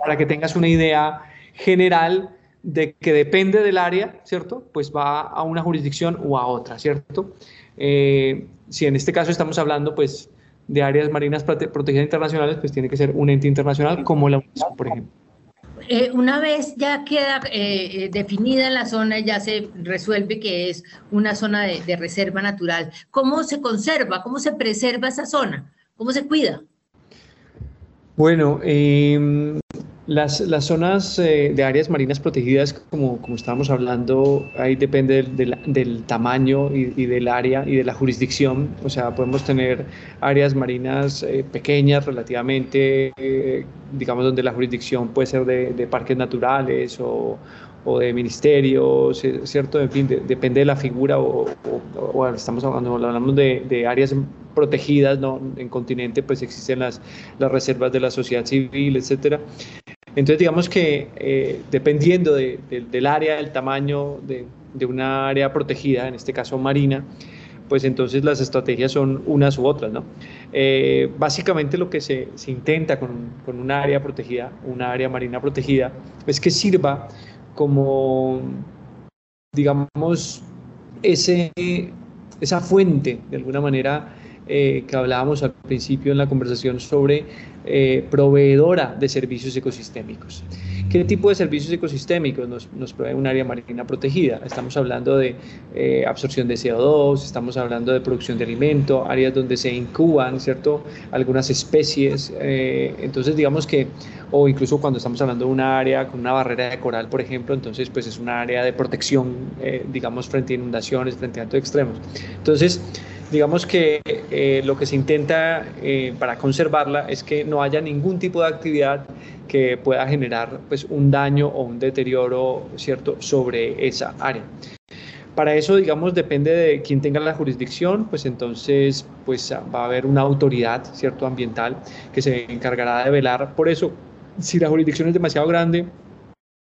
para que tengas una idea general de que depende del área, ¿cierto? Pues va a una jurisdicción o a otra, ¿cierto? Eh, si en este caso estamos hablando, pues, de áreas marinas protegidas internacionales, pues tiene que ser un ente internacional como la UNESCO, por ejemplo. Eh, una vez ya queda eh, eh, definida la zona, ya se resuelve que es una zona de, reserva natural. ¿Cómo se conserva? ¿Cómo se preserva esa zona? ¿Cómo se cuida? Bueno, em, las, las zonas eh, de áreas marinas protegidas, como, como estábamos hablando, ahí depende del, del, tamaño y, del área y de la jurisdicción. O sea, podemos tener áreas marinas eh, pequeñas relativamente, eh, digamos, donde la jurisdicción puede ser de, parques naturales o, o, de ministerios, ¿cierto? En fin, depende de la figura o, o, estamos hablando, hablamos de, de áreas protegidas, ¿no? En continente pues existen las, las reservas de la sociedad civil, etcétera. Entonces, digamos que eh, dependiendo del área, del tamaño de, una área protegida, en este caso marina, pues entonces las estrategias son unas u otras, ¿no? Eh, básicamente lo que se, se intenta con, con un área protegida, una área marina protegida, es que sirva como, digamos, ese, esa fuente, de alguna manera, eh, que hablábamos al principio en la conversación sobre eh, proveedora de servicios ecosistémicos. ¿Qué tipo de servicios ecosistémicos nos, provee un área marina protegida? Estamos hablando de eh, absorción de CO2, estamos hablando de producción de alimento, áreas donde se incuban, ¿cierto? Algunas especies. entonces, digamos que, o incluso cuando estamos hablando de una área con una barrera de coral, por ejemplo, entonces, pues es una área de protección, digamos, frente a inundaciones, frente a actos extremos. Entonces, digamos que eh, lo que se intenta eh, para conservarla es que no haya ningún tipo de actividad que pueda generar pues, un daño o un deterioro cierto sobre esa área. Para eso, digamos, depende de quién tenga la jurisdicción, pues entonces pues, va a haber una autoridad cierto ambiental que se encargará de velar por eso. Si la jurisdicción es demasiado grande,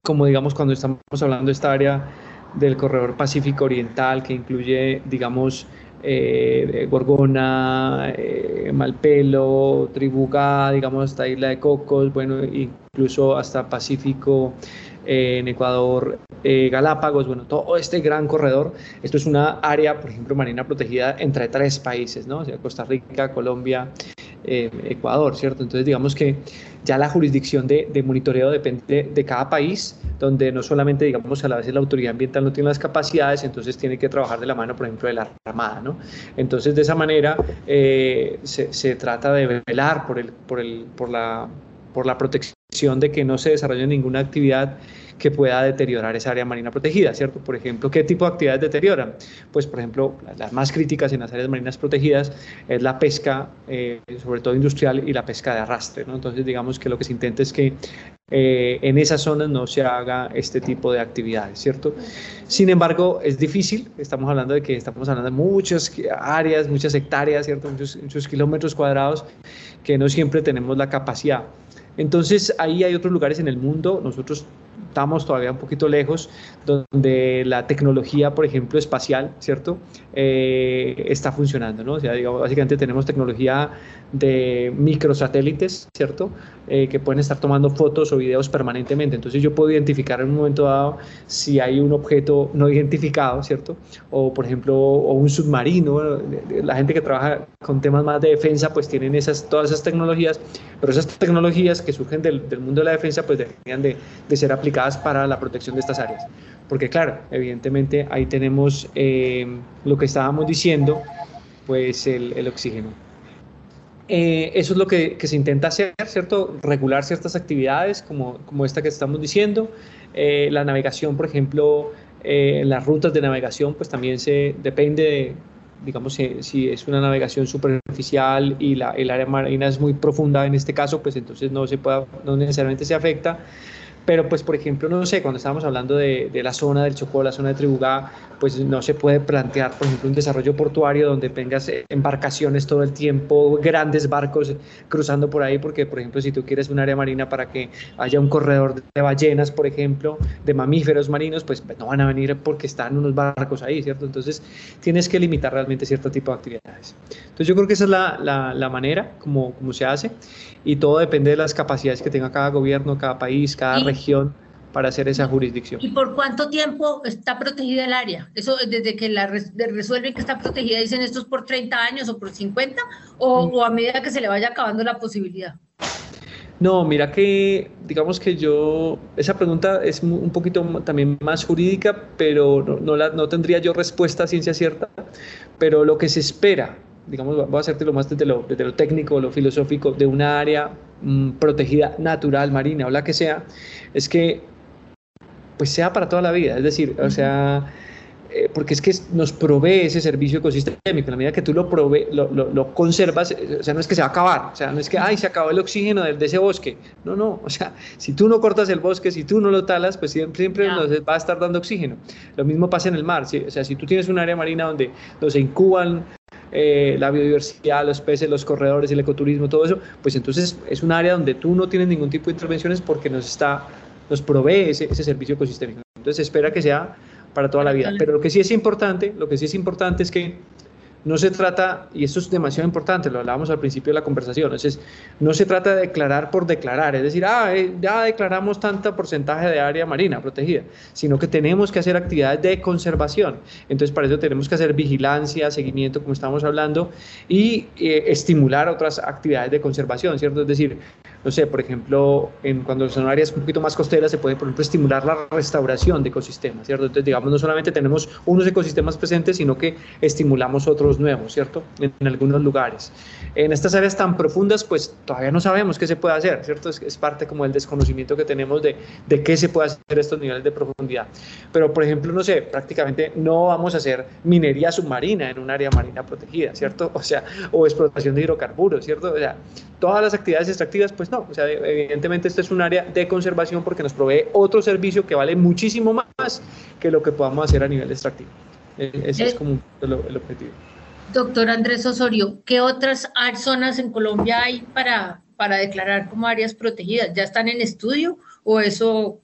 como digamos cuando estamos hablando de esta área del corredor Pacífico Oriental, que incluye, digamos, eh, Gorgona, eh, Malpelo, Tribuga, digamos hasta Isla de Cocos, bueno, incluso hasta Pacífico, eh, en Ecuador, Galápagos, bueno, todo este gran corredor. Esto es una área, por ejemplo, marina protegida entre tres países, ¿no? O sea, Costa Rica, Colombia eh, Ecuador, ¿cierto? Entonces digamos que ya la jurisdicción de, monitoreo depende de cada país, donde no solamente, digamos, a la vez la autoridad ambiental no tiene las capacidades, entonces tiene que trabajar de la mano, por ejemplo, de la Armada, ¿no? Entonces, de esa manera eh, se, se, trata de velar por, el, por, el, por, la, por la protección de que no se desarrolle ninguna actividad que pueda deteriorar esa área marina protegida, ¿cierto? Por ejemplo, ¿qué tipo de actividades deterioran? Pues, por ejemplo, las más críticas en las áreas marinas protegidas es la pesca, eh, sobre todo industrial, y la pesca de arrastre, ¿no? Entonces, digamos que lo que se intenta es que eh, en esas zonas no se haga este tipo de actividades, ¿cierto? Sin embargo, es difícil, estamos hablando de que estamos hablando de muchas áreas, muchas hectáreas, ¿cierto? Muchos, muchos kilómetros cuadrados que no siempre tenemos la capacidad. Entonces, ahí hay otros lugares en el mundo, nosotros estamos todavía un poquito lejos, donde la tecnología, por ejemplo, espacial, ¿cierto? Eh, está funcionando, ¿no? O sea, digamos, básicamente tenemos tecnología de microsatélites, ¿cierto? Eh, que pueden estar tomando fotos o videos permanentemente. Entonces yo puedo identificar en un momento dado si hay un objeto no identificado, ¿cierto? O por ejemplo, o un submarino. La gente que trabaja con temas más de defensa, pues tienen esas, todas esas tecnologías, pero esas tecnologías que surgen del, del mundo de la defensa, pues deberían de, de ser aplicadas para la protección de estas áreas. Porque claro, evidentemente ahí tenemos eh, lo que estábamos diciendo, pues el, el oxígeno. Eh, eso es lo que, se intenta hacer, ¿cierto? Regular ciertas actividades como, como esta que estamos diciendo. Eh, la navegación, por ejemplo, eh, las rutas de navegación, pues también se depende de, digamos, si, si es una navegación superficial y la, el área marina es muy profunda en este caso, pues entonces no, se puede, no necesariamente se afecta. Pero pues, por ejemplo, no sé, cuando estábamos hablando de, de, la zona del Chocó, la zona de Tribugá, pues no se puede plantear, por ejemplo, un desarrollo portuario donde tengas embarcaciones todo el tiempo, grandes barcos cruzando por ahí, porque, por ejemplo, si tú quieres un área marina para que haya un corredor de ballenas, por ejemplo, de mamíferos marinos, pues no van a venir porque están unos barcos ahí, ¿cierto? Entonces, tienes que limitar realmente cierto tipo de actividades. Entonces, yo creo que esa es la, la, la manera como, como se hace y todo depende de las capacidades que tenga cada gobierno, cada país, cada región región para hacer esa jurisdicción. ¿Y por cuánto tiempo está protegida el área? Eso desde que la resuelven que está protegida, dicen esto es por 30 años o por 50 o, o a medida que se le vaya acabando la posibilidad. No, mira que digamos que yo, esa pregunta es un poquito también más jurídica, pero no, no, la, no tendría yo respuesta a ciencia cierta, pero lo que se espera digamos, voy a hacerte lo más desde lo, desde lo técnico, lo filosófico, de una área mmm, protegida natural, marina o la que sea, es que pues sea para toda la vida, es decir, o sea, eh, porque es que nos provee ese servicio ecosistémico, en la medida que tú lo, prove, lo, lo, lo, conservas, eh, o sea, no es que se va a acabar, o sea, no es que, ay, se acabó el oxígeno de, de, ese bosque, no, no, o sea, si tú no cortas el bosque, si tú no lo talas, pues siempre, siempre nos va a estar dando oxígeno. Lo mismo pasa en el mar, ¿sí? o sea, si tú tienes un área marina donde, donde se incuban eh, la biodiversidad, los peces, los corredores, el ecoturismo, todo eso, pues entonces es un área donde tú no tienes ningún tipo de intervenciones porque nos está, nos provee ese, ese servicio ecosistémico. Entonces se espera que sea para toda la vida. Pero lo que sí es importante, lo que sí es importante es que no se trata, y esto es demasiado importante, lo hablábamos al principio de la conversación, entonces no se trata de declarar por declarar, es decir, ah, eh, ya declaramos tanto porcentaje de área marina protegida, sino que tenemos que hacer actividades de conservación. Entonces, para eso tenemos que hacer vigilancia, seguimiento, como estamos hablando, y eh, estimular otras actividades de conservación, ¿cierto? Es decir, no sé, por ejemplo, en, cuando son áreas un poquito más costeras, se puede, por ejemplo, estimular la restauración de ecosistemas, ¿cierto? Entonces, digamos, no solamente tenemos unos ecosistemas presentes, sino que estimulamos otros nuevos, ¿cierto? En, en, algunos lugares. En estas áreas tan profundas, pues todavía no sabemos qué se puede hacer, ¿cierto? Es, es parte como del desconocimiento que tenemos de, de qué se puede hacer a estos niveles de profundidad. Pero, por ejemplo, no sé, prácticamente no vamos a hacer minería submarina en un área marina protegida, ¿cierto? O sea, o explotación de hidrocarburos, ¿cierto? O sea, todas las actividades extractivas, pues no, o sea, evidentemente esto es un área de conservación porque nos provee otro servicio que vale muchísimo más que lo que podamos hacer a nivel extractivo. Ese eh, es como el, el objetivo. Doctor Andrés Osorio, ¿qué otras zonas en Colombia hay para, para declarar como áreas protegidas? ¿Ya están en estudio o eso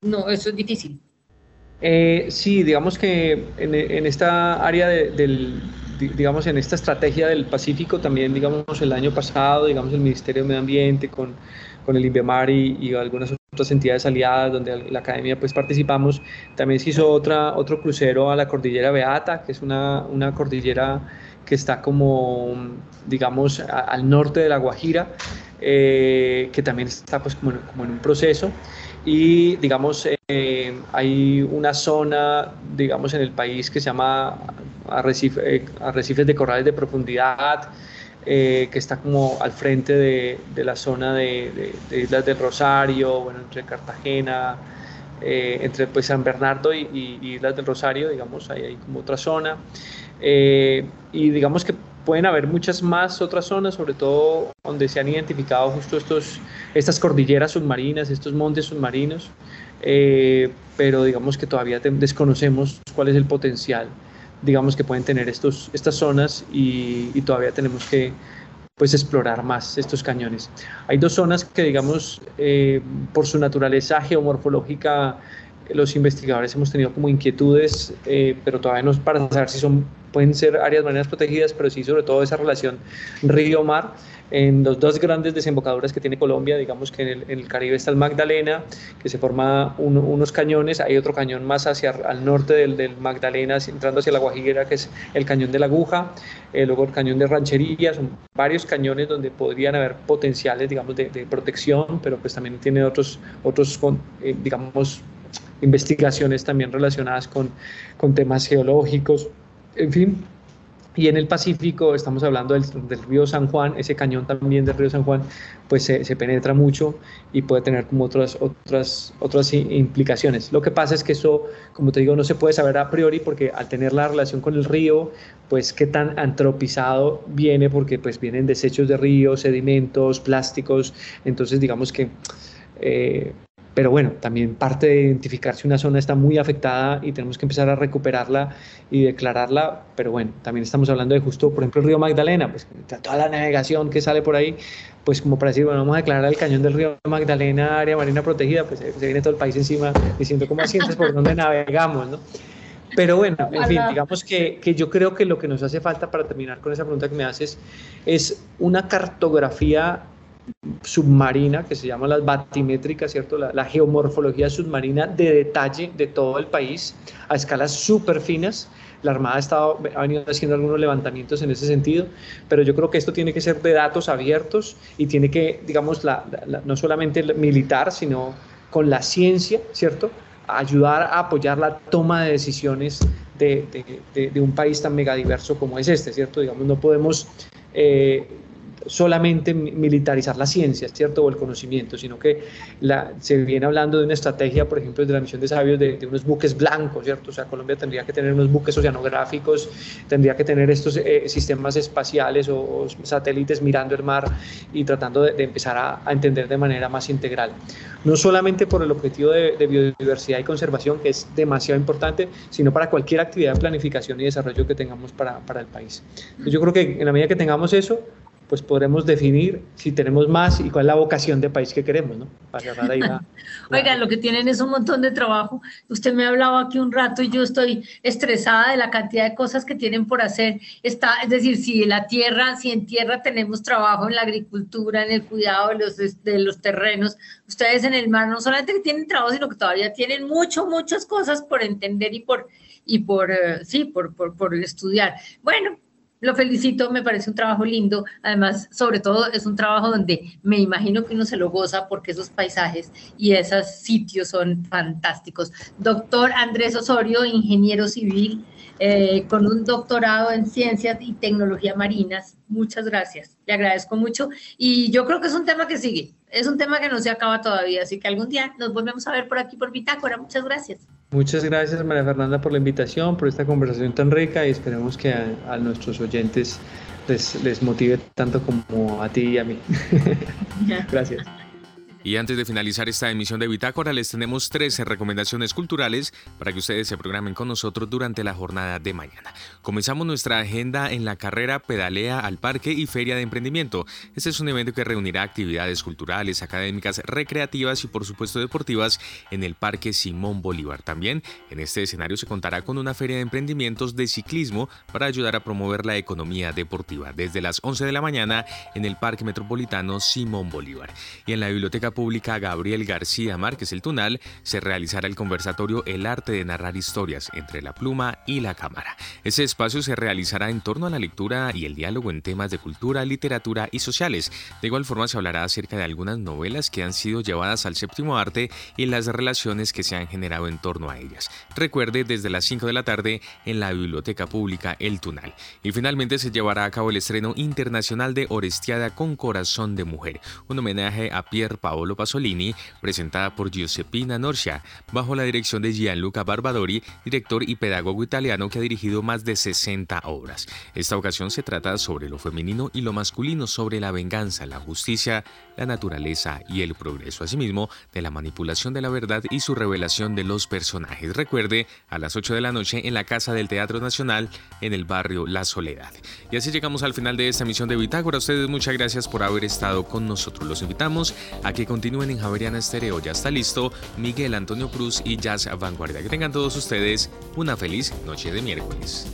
no, eso es difícil? Eh, sí, digamos que en, esta área de, del, digamos, en esta estrategia del Pacífico también, digamos, el año pasado, digamos, el Ministerio de Medio Ambiente con, con el INVEMAR y, y, algunas otras entidades aliadas donde la academia pues participamos, también se hizo otra, otro crucero a la cordillera Beata, que es una, una cordillera que está como, digamos, al norte de La Guajira, eh, que también está pues como, en un proceso. Y digamos, eh, hay una zona, digamos, en el país que se llama arrecife, arrecifes de corrales de profundidad, que está como al frente de, de la zona de, de, Islas del Rosario, bueno, entre Cartagena, eh, entre pues, San Bernardo y, y, Islas del Rosario, digamos, ahí hay como otra zona. Eh, y digamos que pueden haber muchas más otras zonas, sobre todo donde se han identificado justo estos, estas cordilleras submarinas, estos montes submarinos, eh, pero digamos que todavía desconocemos cuál es el potencial, digamos que pueden tener estos, estas zonas y, todavía tenemos que pues explorar más estos cañones. Hay dos zonas que, digamos, eh, por su naturaleza geomorfológica, los investigadores hemos tenido como inquietudes, eh, pero todavía no es para saber si son, pueden ser áreas marinas protegidas, pero sí sobre todo esa relación río-mar en los dos grandes desembocaduras que tiene Colombia, digamos que en el, Caribe está el Magdalena, que se forma unos cañones, hay otro cañón más hacia al norte del, Magdalena, entrando hacia la Guajira, que es el cañón de la Aguja, eh, luego el cañón de Ranchería, son varios cañones donde podrían haber potenciales, digamos, de, protección, pero pues también tiene otros, otros eh, digamos, investigaciones también relacionadas con, con temas geológicos, en fin, y en el Pacífico estamos hablando del, río San Juan, ese cañón también del río San Juan, pues se, penetra mucho y puede tener como otras, otras, otras implicaciones. Lo que pasa es que eso, como te digo, no se puede saber a priori porque al tener la relación con el río, pues qué tan antropizado viene, porque pues vienen desechos de río, sedimentos, plásticos, entonces digamos que... Eh, pero bueno, también parte de identificar si una zona está muy afectada y tenemos que empezar a recuperarla y declararla, pero bueno, también estamos hablando de justo, por ejemplo, el río Magdalena, pues toda la navegación que sale por ahí, pues como para decir, bueno, vamos a declarar el cañón del río Magdalena área marina protegida, pues se viene todo el país encima diciendo cómo sientes por dónde navegamos, ¿no? Pero bueno, en fin, digamos que, que, yo creo que lo que nos hace falta para terminar con esa pregunta que me haces es una cartografía submarina que se llama las batimétricas, ¿cierto? La, geomorfología submarina de detalle de todo el país a escalas súper finas. La Armada ha, estado, venido haciendo algunos levantamientos en ese sentido, pero yo creo que esto tiene que ser de datos abiertos y tiene que, digamos, no solamente militar, sino con la ciencia, ¿cierto? ayudar a apoyar la toma de decisiones de, de, de, un país tan megadiverso como es este, ¿cierto? Digamos, no podemos eh, solamente militarizar la ciencia, ¿cierto? O el conocimiento, sino que se viene hablando de una estrategia, por ejemplo, de la misión de sabios, de, unos buques blancos, ¿cierto? O sea, Colombia tendría que tener unos buques oceanográficos, tendría que tener estos eh, sistemas espaciales o, satélites mirando el mar y tratando de, empezar a, entender de manera más integral. No solamente por el objetivo de, biodiversidad y conservación, que es demasiado importante, sino para cualquier actividad de planificación y desarrollo que tengamos para, para el país. yo creo que en la medida que tengamos eso, pues podremos definir si tenemos más y cuál es la vocación de país que queremos, ¿no? Para ahí Oigan, lo que tienen es un montón de trabajo. Usted me ha hablado aquí un rato y yo estoy estresada de la cantidad de cosas que tienen por hacer. Está, es decir, si la tierra, si en tierra tenemos trabajo en la agricultura, en el cuidado de los, de los terrenos, ustedes en el mar no solamente que tienen trabajo, sino que todavía tienen mucho, muchas cosas por entender y por, y por, eh, sí, por, por, por estudiar. Bueno, lo felicito, me parece un trabajo lindo. Además, sobre todo, es un trabajo donde me imagino que uno se lo goza porque esos paisajes y esos sitios son fantásticos. Doctor Andrés Osorio, ingeniero civil, eh, con un doctorado en ciencias y tecnología marinas. Muchas gracias, le agradezco mucho. Y yo creo que es un tema que sigue, es un tema que no se acaba todavía, así que algún día nos volvemos a ver por aquí por Bitácora. Muchas gracias. Muchas gracias María Fernanda por la invitación, por esta conversación tan rica y esperemos que a, nuestros oyentes les, les motive tanto como a ti y a mí. gracias. Y antes de finalizar esta emisión de Bitácora, les tenemos 13 recomendaciones culturales para que ustedes se programen con nosotros durante la jornada de mañana. Comenzamos nuestra agenda en la carrera Pedalea al Parque y Feria de Emprendimiento. Este es un evento que reunirá actividades culturales, académicas, recreativas y por supuesto deportivas en el Parque Simón Bolívar. También en este escenario se contará con una feria de emprendimientos de ciclismo para ayudar a promover la economía deportiva desde las 11 de la mañana en el Parque Metropolitano Simón Bolívar. Y en la Biblioteca Pública Gabriel García Márquez El Tunal se realizará el conversatorio El arte de narrar historias entre la pluma y la cámara. Ese espacio se realizará en torno a la lectura y el diálogo en temas de cultura, literatura y sociales. De igual forma se hablará acerca de algunas novelas que han sido llevadas al séptimo arte y las relaciones que se han generado en torno a ellas. Recuerde desde las 5 de la tarde en la Biblioteca Pública El Tunal. Y finalmente se llevará a cabo el estreno internacional de Orestiada con Corazón de Mujer, un homenaje a Pier Paolo Pasolini, presentada por Giuseppina Norcia, bajo la dirección de Gianluca Barbadori, director y pedagogo italiano que ha dirigido más de 60 obras. Esta ocasión se trata sobre lo femenino y lo masculino, sobre la venganza, la justicia, la naturaleza y el progreso, asimismo de la manipulación de la verdad y su revelación de los personajes. Recuerde, a las 8 de la noche en la Casa del Teatro Nacional, en el barrio La Soledad. Y así llegamos al final de esta emisión de Bitácora. Ustedes muchas gracias por haber estado con nosotros. Los invitamos a que continúen en Javeriana Estéreo. Ya está listo Miguel Antonio Cruz y Jazz Vanguardia. Que tengan todos ustedes una feliz noche de miércoles.